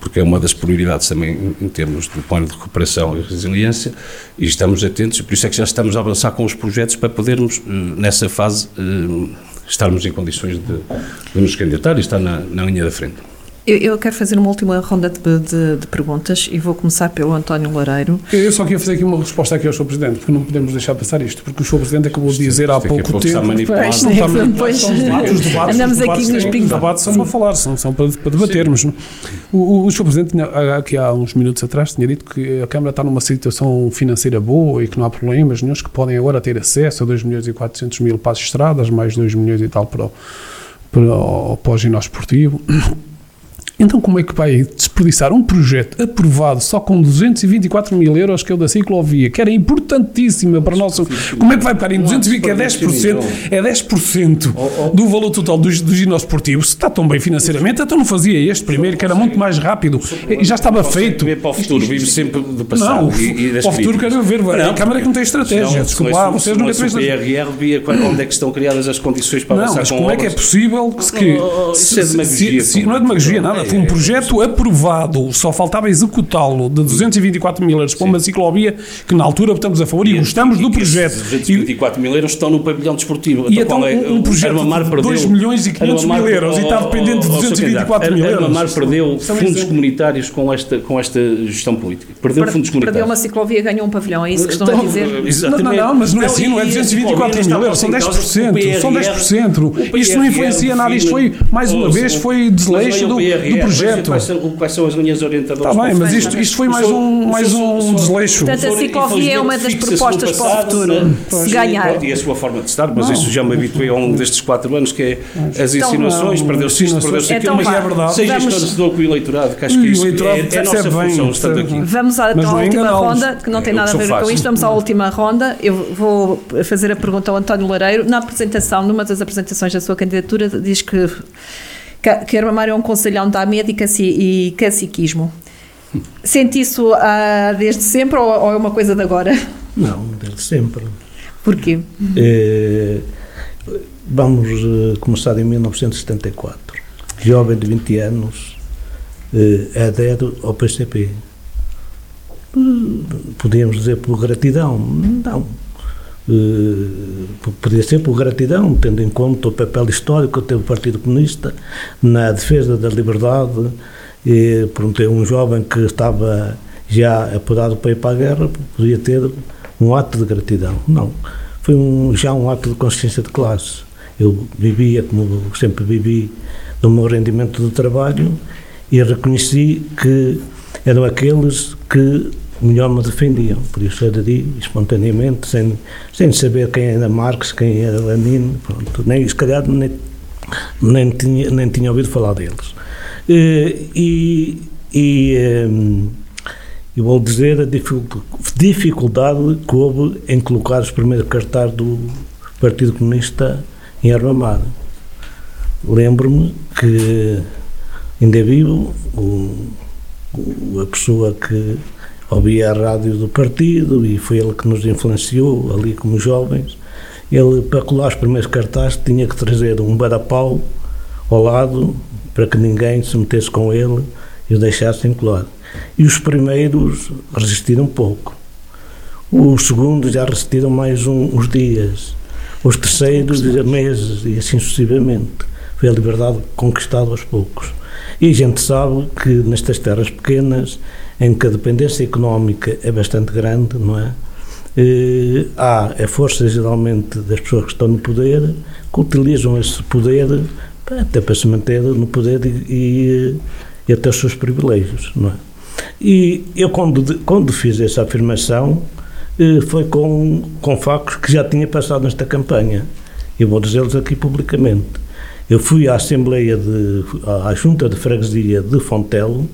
porque é uma das prioridades também em termos do plano de recuperação e resiliência, e estamos atentos, e por isso é que já estamos a avançar com os projetos para podermos, eh, nessa fase, eh, estarmos em condições de, de nos candidatar e estar na, na linha da frente. Eu, eu, quero fazer uma última ronda de, de, de, perguntas e vou começar pelo António Lareiro. Eu só queria fazer aqui uma resposta aqui ao Sr. Presidente, porque não podemos deixar passar isto, porque o Sr. Presidente acabou de dizer há pouco, tempo. Está manipulado. Pois, não, depois, os debates, os debates, andamos os debates, aqui nos pingos. Os debates são para falar, são, são para, para debatermos. O, o, o Sr. Presidente, aqui há uns minutos atrás, tinha dito que a Câmara está numa situação financeira boa e que não há problemas nenhum, que podem agora ter acesso a 2 milhões e 400 mil para as estradas, mais 2 milhões e tal para o, para o, para o ginásio esportivo. Então, como é que vai desperdiçar um projeto aprovado só com 224 mil euros, que é o da ciclovia, que era importantíssima para o nosso. Como é que vai pagar em 220, que é 10%, é 10% do valor total do, do ginásio esportivo? Se está tão bem financeiramente, então não fazia este primeiro, que era muito mais rápido e já estava feito. Para o futuro, vive sempre do passado. Não, e, para o futuro quero ver. Não, a Câmara é que não tem estratégia. Desculpa lá, vocês nunca têm estratégia. O PRR via onde é que estão criadas as condições para avançar Não, mas como é que é possível que. Isso é demagogia. Não é demagogia, nada foi um projeto aprovado, só faltava executá-lo, de 224 mil euros para uma ciclovia, que na altura estamos a favor e, gostamos do projeto. 224 mil euros estão no pavilhão desportivo. E então, então é, um projeto de 2 milhões e 500 mil euros e está dependente de 224 mil euros. Armamar perdeu fundos comunitários com esta, com esta gestão política. Perdeu fundos comunitários. Perdeu uma ciclovia e ganhou um pavilhão, é isso que estão a então, dizer? Não, não, não, mas não é assim, não é 224 mil euros, são 10%. São 10%. Isto não influencia nada, isto foi, mais uma vez, foi desleixo do projeto quais são, quais são as linhas orientadoras. Está bem, mas isto, isto foi mais um, mais um desleixo. Portanto, a ciclovia é uma das propostas para o futuro, se ganhar. E a sua forma de estar, mas isso já me habituei ao longo destes quatro anos, que é as então, insinuações, perdeu-se isto, perdeu-se aquilo, mas é verdade. Seja esclarecedor com o eleitorado, que acho que isto é a nossa função, estando aqui. Vamos à última ronda, que não tem nada a ver com isto, vamos à última ronda. Eu vou fazer a pergunta ao António Lareiro. Na apresentação, numa das apresentações da sua candidatura, diz que Amar é um conselhão da médica e caciquismo. Sente isso ah, desde sempre ou, ou, é uma coisa de agora? Não, desde sempre. Porquê? É, vamos uh, começar em 1974. Jovem de 20 anos, uh, adero ao PCP. Podíamos dizer por gratidão? Não podia ser por gratidão, tendo em conta o papel histórico que teve o Partido Comunista na defesa da liberdade. E, pronto, um jovem que estava já apurado para ir para a guerra podia ter um ato de gratidão. Não, foi um, já um ato de consciência de classe. Eu vivia, como sempre vivi, do meu rendimento do trabalho e reconheci que eram aqueles que melhor me defendiam. Por isso aderi espontaneamente, sem, sem saber quem era Marx, quem era Lenin, pronto, nem, se calhar nem, nem, tinha, nem tinha ouvido falar deles. Eh, e, e, ehm, e vou dizer a dificuldade que houve em colocar os primeiros cartazes do Partido Comunista em Armamar. Lembro-me que ainda é vivo o, a pessoa que ouvia a rádio do partido e foi ele que nos influenciou ali como jovens. Ele, para colar os primeiros cartazes, tinha que trazer um barapau ao lado para que ninguém se metesse com ele e o deixasse colar. E os primeiros resistiram pouco. Os segundos já resistiram mais um, uns dias. Os terceiros, meses e assim sucessivamente. Foi a liberdade conquistada aos poucos. E a gente sabe que nestas terras pequenas em que a dependência económica é bastante grande, não é? Eh, há a força geralmente das pessoas que estão no poder que utilizam esse poder até para se manter no poder e, e até os seus privilégios, não é? E eu quando, quando fiz essa afirmação eh, foi com, com factos que já tinha passado nesta campanha. Eu vou dizê-los aqui publicamente. Eu fui à Assembleia de, à Junta de Freguesia de Fontelo,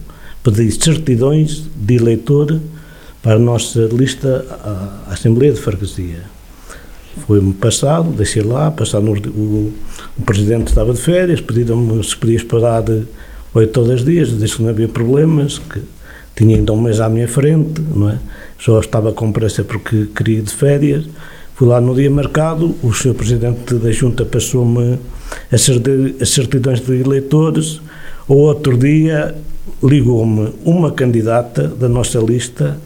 pedi certidões de eleitor para a nossa lista à Assembleia de Freguesia. Foi-me passado, deixei lá, passado o, o, presidente estava de férias, pediram-me se podia esperar oito ou dez dias, desde que não havia problemas, que tinha ainda um mês à minha frente, não é? Só estava com pressa porque queria de férias. Fui lá no dia marcado, o Sr. Presidente da Junta passou-me as certidões de eleitores. O outro dia ligou-me uma candidata da nossa lista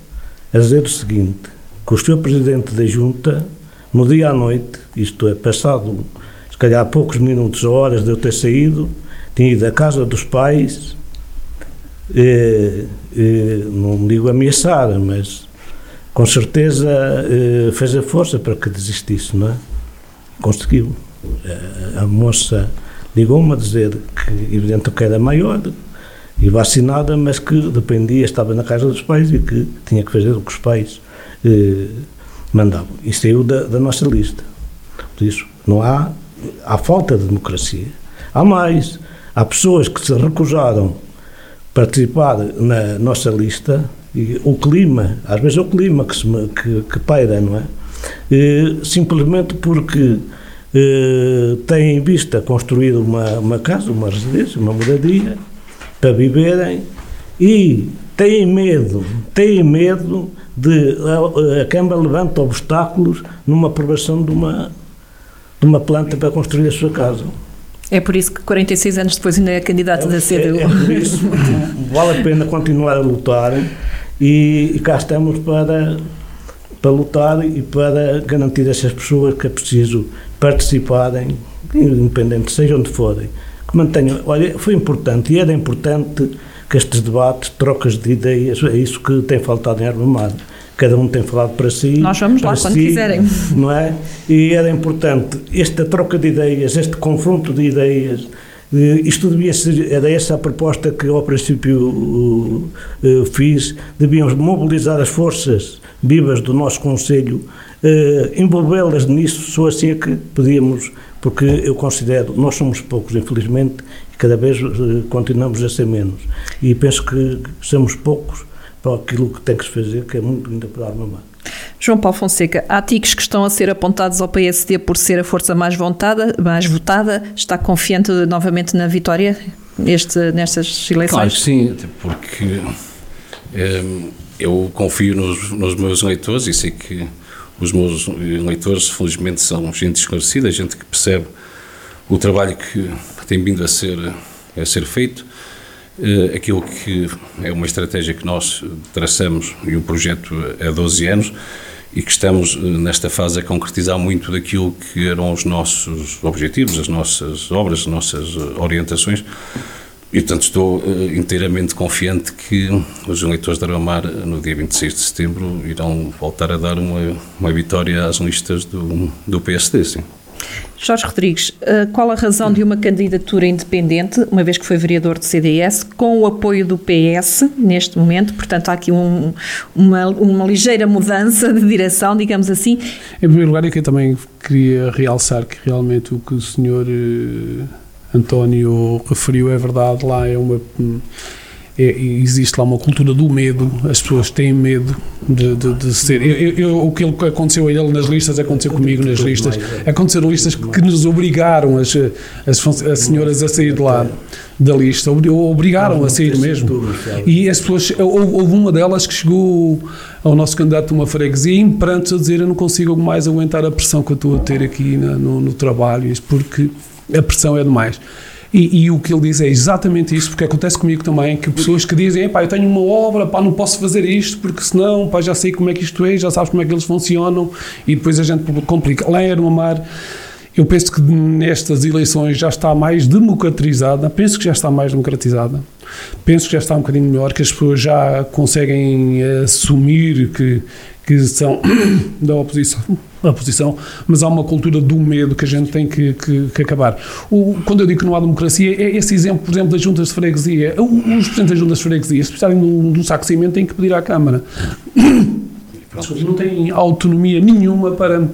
a dizer o seguinte, que o Sr. Presidente da Junta, no dia à noite, isto é, passado se calhar poucos minutos ou horas de eu ter saído, tinha ido à casa dos pais, eh, eh, não digo ameaçar, mas com certeza eh, fez a força para que desistisse, não é? Conseguiu. A, a moça ligou-me a dizer que, evidente, que era maior e vacinada, mas que dependia, estava na casa dos pais e que tinha que fazer o que os pais eh, mandavam. E saiu da, da nossa lista. Por isso, não há, há falta de democracia. Há mais. Há pessoas que se recusaram participar na nossa lista e o clima, às vezes é o clima que, se, que, que paira, não é? E, simplesmente porque e, têm em vista construir uma, uma casa, uma residência, uma moradia para viverem e têm medo, têm medo de a, a Câmara levanta obstáculos numa aprovação de uma, de uma planta para construir a sua casa. É por isso que 46 anos depois ainda é candidato é, da CDU. É, é por isso vale a pena continuar a lutar e, e cá estamos para, para lutar e para garantir a essas pessoas que é preciso participarem, independente, seja onde forem, que mantenham. Olha, foi importante e era importante que estes debates, trocas de ideias, é isso que tem faltado em Armamar. Cada um tem falado para si. Nós vamos lá quando si, quiserem. Não é? E era importante esta troca de ideias, este confronto de ideias. Isto devia ser, era essa a proposta que ao princípio uh, fiz. Devíamos mobilizar as forças vivas do nosso Conselho, uh, envolvê-las nisso, só assim é que podíamos, porque eu considero, nós somos poucos, infelizmente, e cada vez continuamos a ser menos. E penso que somos poucos para aquilo que tem que se fazer, que é muito ainda para armamar. João Paulo Fonseca, há tiques que estão a ser apontados ao PSD por ser a força mais, votada, mais votada. Está confiante novamente na vitória este, nestas eleições? Claro que sim, porque é, eu confio nos, nos, meus eleitores e sei que os meus eleitores, felizmente, são gente esclarecida, gente que percebe o trabalho que tem vindo a ser, a ser feito. Uh, aquilo que é uma estratégia que nós traçamos e um projeto há 12 anos e que estamos uh, nesta fase a concretizar muito daquilo que eram os nossos objetivos, as nossas obras, as nossas uh, orientações e, portanto, estou inteiramente confiante que os eleitores de Armamar, no dia 26 de setembro, irão voltar a dar uma, uma vitória às listas do, do PSD, sim. Jorge Rodrigues, eh, qual a razão de uma candidatura independente, uma vez que foi vereador do CDS, com o apoio do PS neste momento? Portanto, há aqui um, uma, uma ligeira mudança de direção, digamos assim. Em primeiro lugar, é que eu também queria realçar que realmente o que o senhor eh, António referiu é verdade, lá é uma é, existe lá uma cultura do medo, as pessoas têm medo de, de, de ser. Eu, eu, o que aconteceu a ele nas listas aconteceu comigo nas listas. Aconteceram listas que nos obrigaram as, as, as senhoras a sair de lá da lista, obrigaram a sair mesmo. E as pessoas, houve uma delas que chegou ao nosso candidato de uma freguesia em prantos a dizer: Eu não consigo mais aguentar a pressão que eu estou a ter aqui na, no, no trabalho, porque a pressão é demais. E, e, o que ele diz é exatamente isso, porque acontece comigo também, que pessoas que dizem, pá, eu tenho uma obra, pá, não posso fazer isto, porque senão, pá, já sei como é que isto é, já sabes como é que eles funcionam, e depois a gente complica. Lá em Mar, eu penso que nestas eleições já está mais democratizada, penso que já está mais democratizada, penso que já está um bocadinho melhor, que as pessoas já conseguem assumir que, que são da oposição a posição, mas há uma cultura do medo que a gente tem que, que, que acabar. O, quando eu digo que não há democracia, é esse exemplo, por exemplo, das juntas de freguesia. Os presidentes das juntas de freguesia, se precisarem de um, de um saco de cimento, têm que pedir à Câmara. Não têm autonomia nenhuma para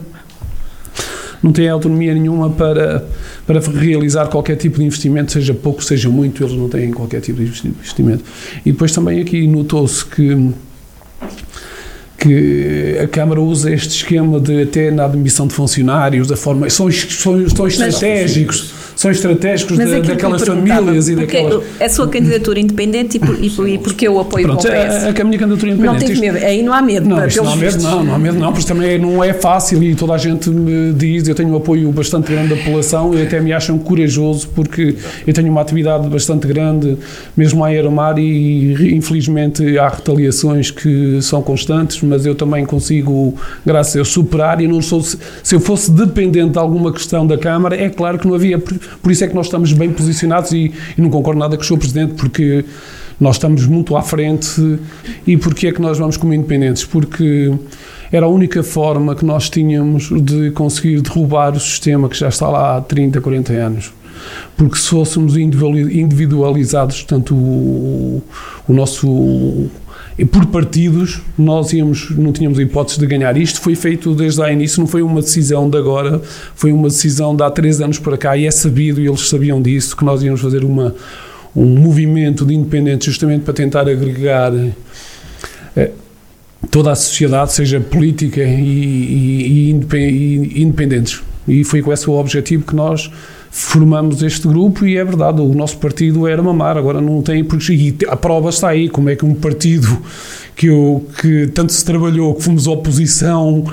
não têm autonomia nenhuma para, para realizar qualquer tipo de investimento, seja pouco, seja muito, eles não têm qualquer tipo de investimento. E depois também aqui notou-se que que a Câmara usa este esquema de até na admissão de funcionários, da forma, são, são, são estratégicos, são estratégicos da, daquelas famílias e daquelas. A sua candidatura independente e, por, e, por, e porque o apoio Pronto, o PS? A, a minha candidatura independente. Não tem medo, aí não há medo. Não, não há medo, não, não há medo, não, porque também não é fácil e toda a gente me diz, eu tenho um apoio bastante grande da população e até me acham corajoso porque eu tenho uma atividade bastante grande, mesmo à Aeromar, e infelizmente há retaliações que são constantes, mas eu também consigo, graças a Deus, superar e não sou, se eu fosse dependente de alguma questão da Câmara, é claro que não havia, por, isso é que nós estamos bem posicionados e, e não concordo nada com o Sr. Presidente, porque nós estamos muito à frente e porque é que nós vamos como independentes? Porque era a única forma que nós tínhamos de conseguir derrubar o sistema que já está lá há 30, 40 anos. Porque se fôssemos individualizados, portanto, o, o nosso e por partidos nós íamos, não tínhamos a hipótese de ganhar. Isto foi feito desde o início, não foi uma decisão de agora, foi uma decisão de há três anos para cá e é sabido, e eles sabiam disso, que nós íamos fazer uma, um movimento de independentes justamente para tentar agregar eh, toda a sociedade, seja política e, e, e, independentes. E foi com esse o objetivo que nós formamos este grupo e é verdade, o nosso partido era mamar, agora não tem, porque a prova está aí, como é que um partido que, eu, que tanto se trabalhou, que fomos oposição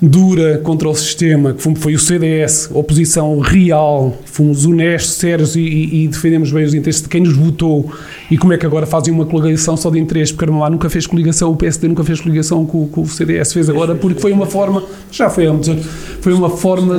dura contra o sistema, que foi o CDS, oposição real, fomos honestos, sérios e, e, defendemos bem os interesses de quem nos votou. E como é que agora fazem uma coligação só de interesses, porque Armamar nunca fez coligação, o PSD nunca fez coligação com, com o CDS, fez agora porque foi uma forma, já foi antes, foi uma forma...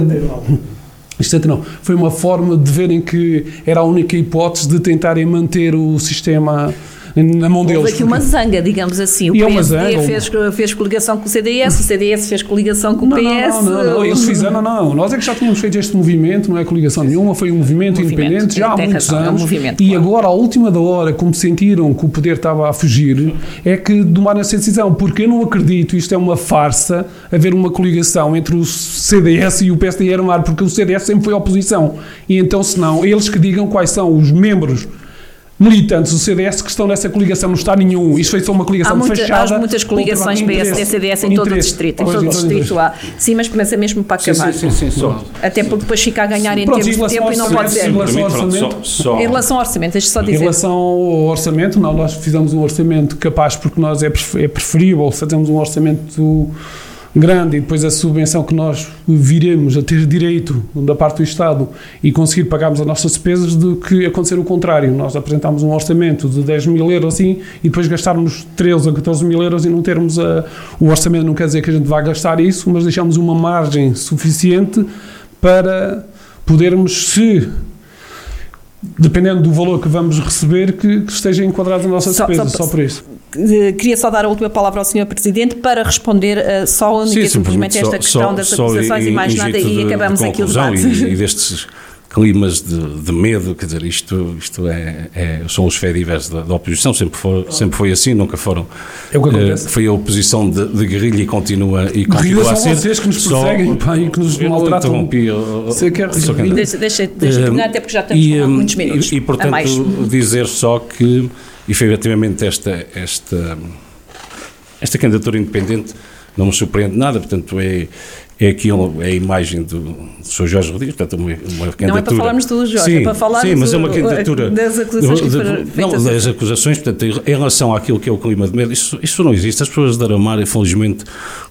É, não, foi uma forma de verem que era a única hipótese de tentarem manter o sistema na mão deles. Houve aqui uma zanga, digamos assim. O e PSD é zanga, fez, fez coligação com o CDS, o CDS fez coligação com o não, PS. Não, não, não, eles fizeram, não, não. Nós é que já tínhamos feito este movimento, não é coligação nenhuma, foi um movimento, movimento independente já há muitos razão, anos. É um movimento, e claro. agora, à última da hora, como sentiram que o poder estava a fugir, é que tomaram essa decisão. Porque eu não acredito, isto é uma farsa, haver uma coligação entre o CDS e o PSD e Armar, porque o CDS sempre foi oposição. E então, se não, eles que digam quais são os membros militantes do CDS que estão nessa coligação, não está nenhum. Isto foi só uma coligação há muita, fechada. Há muitas coligações PSD CDS em todo o distrito. Em todo o distrito há. Sim, mas começa mesmo para acabar. Sim, sim, sim, só. Até porque depois fica a ganhar em Pronto, termos de tempo e não pode ser. Em relação ao orçamento, só, só. Em relação ao orçamento, deixa só dizer. Em relação ao orçamento, não, nós fizemos um orçamento capaz porque nós é, é preferível fazermos um orçamento grande e depois a subvenção que nós viremos a ter direito da parte do Estado e conseguir pagarmos as nossas despesas do que acontecer o contrário. Nós apresentámos um orçamento de 10 mil euros assim e depois gastarmos 13 ou 14 mil euros e não termos a, o orçamento. Não quer dizer que a gente vá gastar isso, mas deixamos uma margem suficiente para podermos, se dependendo do valor que vamos receber, que, que esteja enquadrado na nossa despesa, só, só, só por isso. Queria só dar a última palavra ao Sr. Presidente para responder uh, só única e simplesmente esta questão só, das acusações e mais nada e acabamos aqui o debate. E, e destes climas de, de, medo, quer dizer, isto, isto é, é são os fedives da, da, oposição, sempre foi, sempre foi assim, nunca foram. É o que acontece. Uh, foi a oposição de, de, guerrilha e continua, e continua a ser. Vocês que nos perseguem pá, e que nos maltratam. Interrompi, eu, Você quer Deixa, deixa, deixa terminar, até porque já estamos e, com muitos minutos. E, e portanto, dizer só que, efetivamente, esta, esta, esta candidatura independente não me surpreende nada, portanto, é, é aquilo, é a imagem do, do Sr. Jorge Rodrigues, portanto, uma, uma candidatura... Não é para falarmos do Jorge, sim, é para falar sim, mas é uma candidatura das acusações de, de, Não, das acusações, portanto, em relação àquilo que é o clima de medo, isso, isso não existe. As pessoas de Aramar, infelizmente,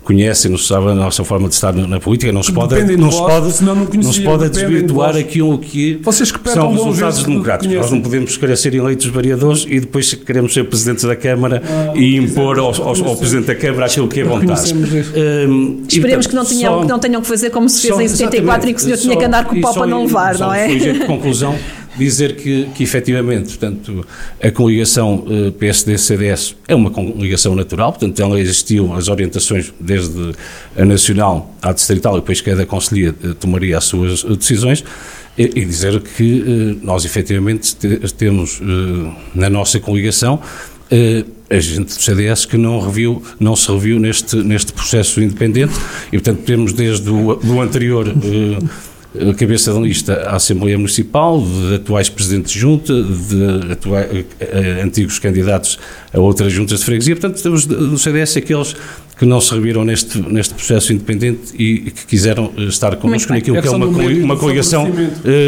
conhecem-nos, sabem a nossa forma de estar na, na política, não se pode, não se pode, não, não se pode desvirtuar aquilo que, Vocês que são resultados democráticos. Nós não podemos querer ser eleitos vereadores e depois queremos ser presidentes da Câmara ah, e impor ao, ao, ao Presidente da Câmara aquilo que é vontade. Um, Esperemos que não, tenham, só, que não tenham que fazer como se fez só, em 74 e que o senhor tinha que andar com o pau para não levar, não é? de conclusão, dizer que, que efetivamente, portanto, a coligação uh, PSD-CDS é uma coligação natural, portanto, ela existiu, as orientações desde a nacional à distrital e depois cada conselhia uh, tomaria as suas uh, decisões, e, dizer que nós efetivamente temos na nossa coligação a gente do CDS que não, reviu, não se reviu neste, neste processo independente e, portanto, temos desde o do anterior a cabeça de lista à Assembleia Municipal, de atuais presidentes de junta, de atuais, antigos candidatos a outras juntas de freguesia. Portanto, temos no CDS aqueles que não se reviram neste, neste processo independente e que quiseram estar connosco naquilo que é uma, uma coligação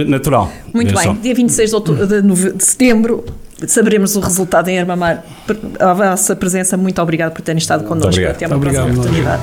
natural. Muito bem, dia 26 de, outubro, de, de setembro saberemos o resultado em Armamar. A vossa presença, muito obrigado por terem estado connosco. Até uma obrigado, próxima oportunidade.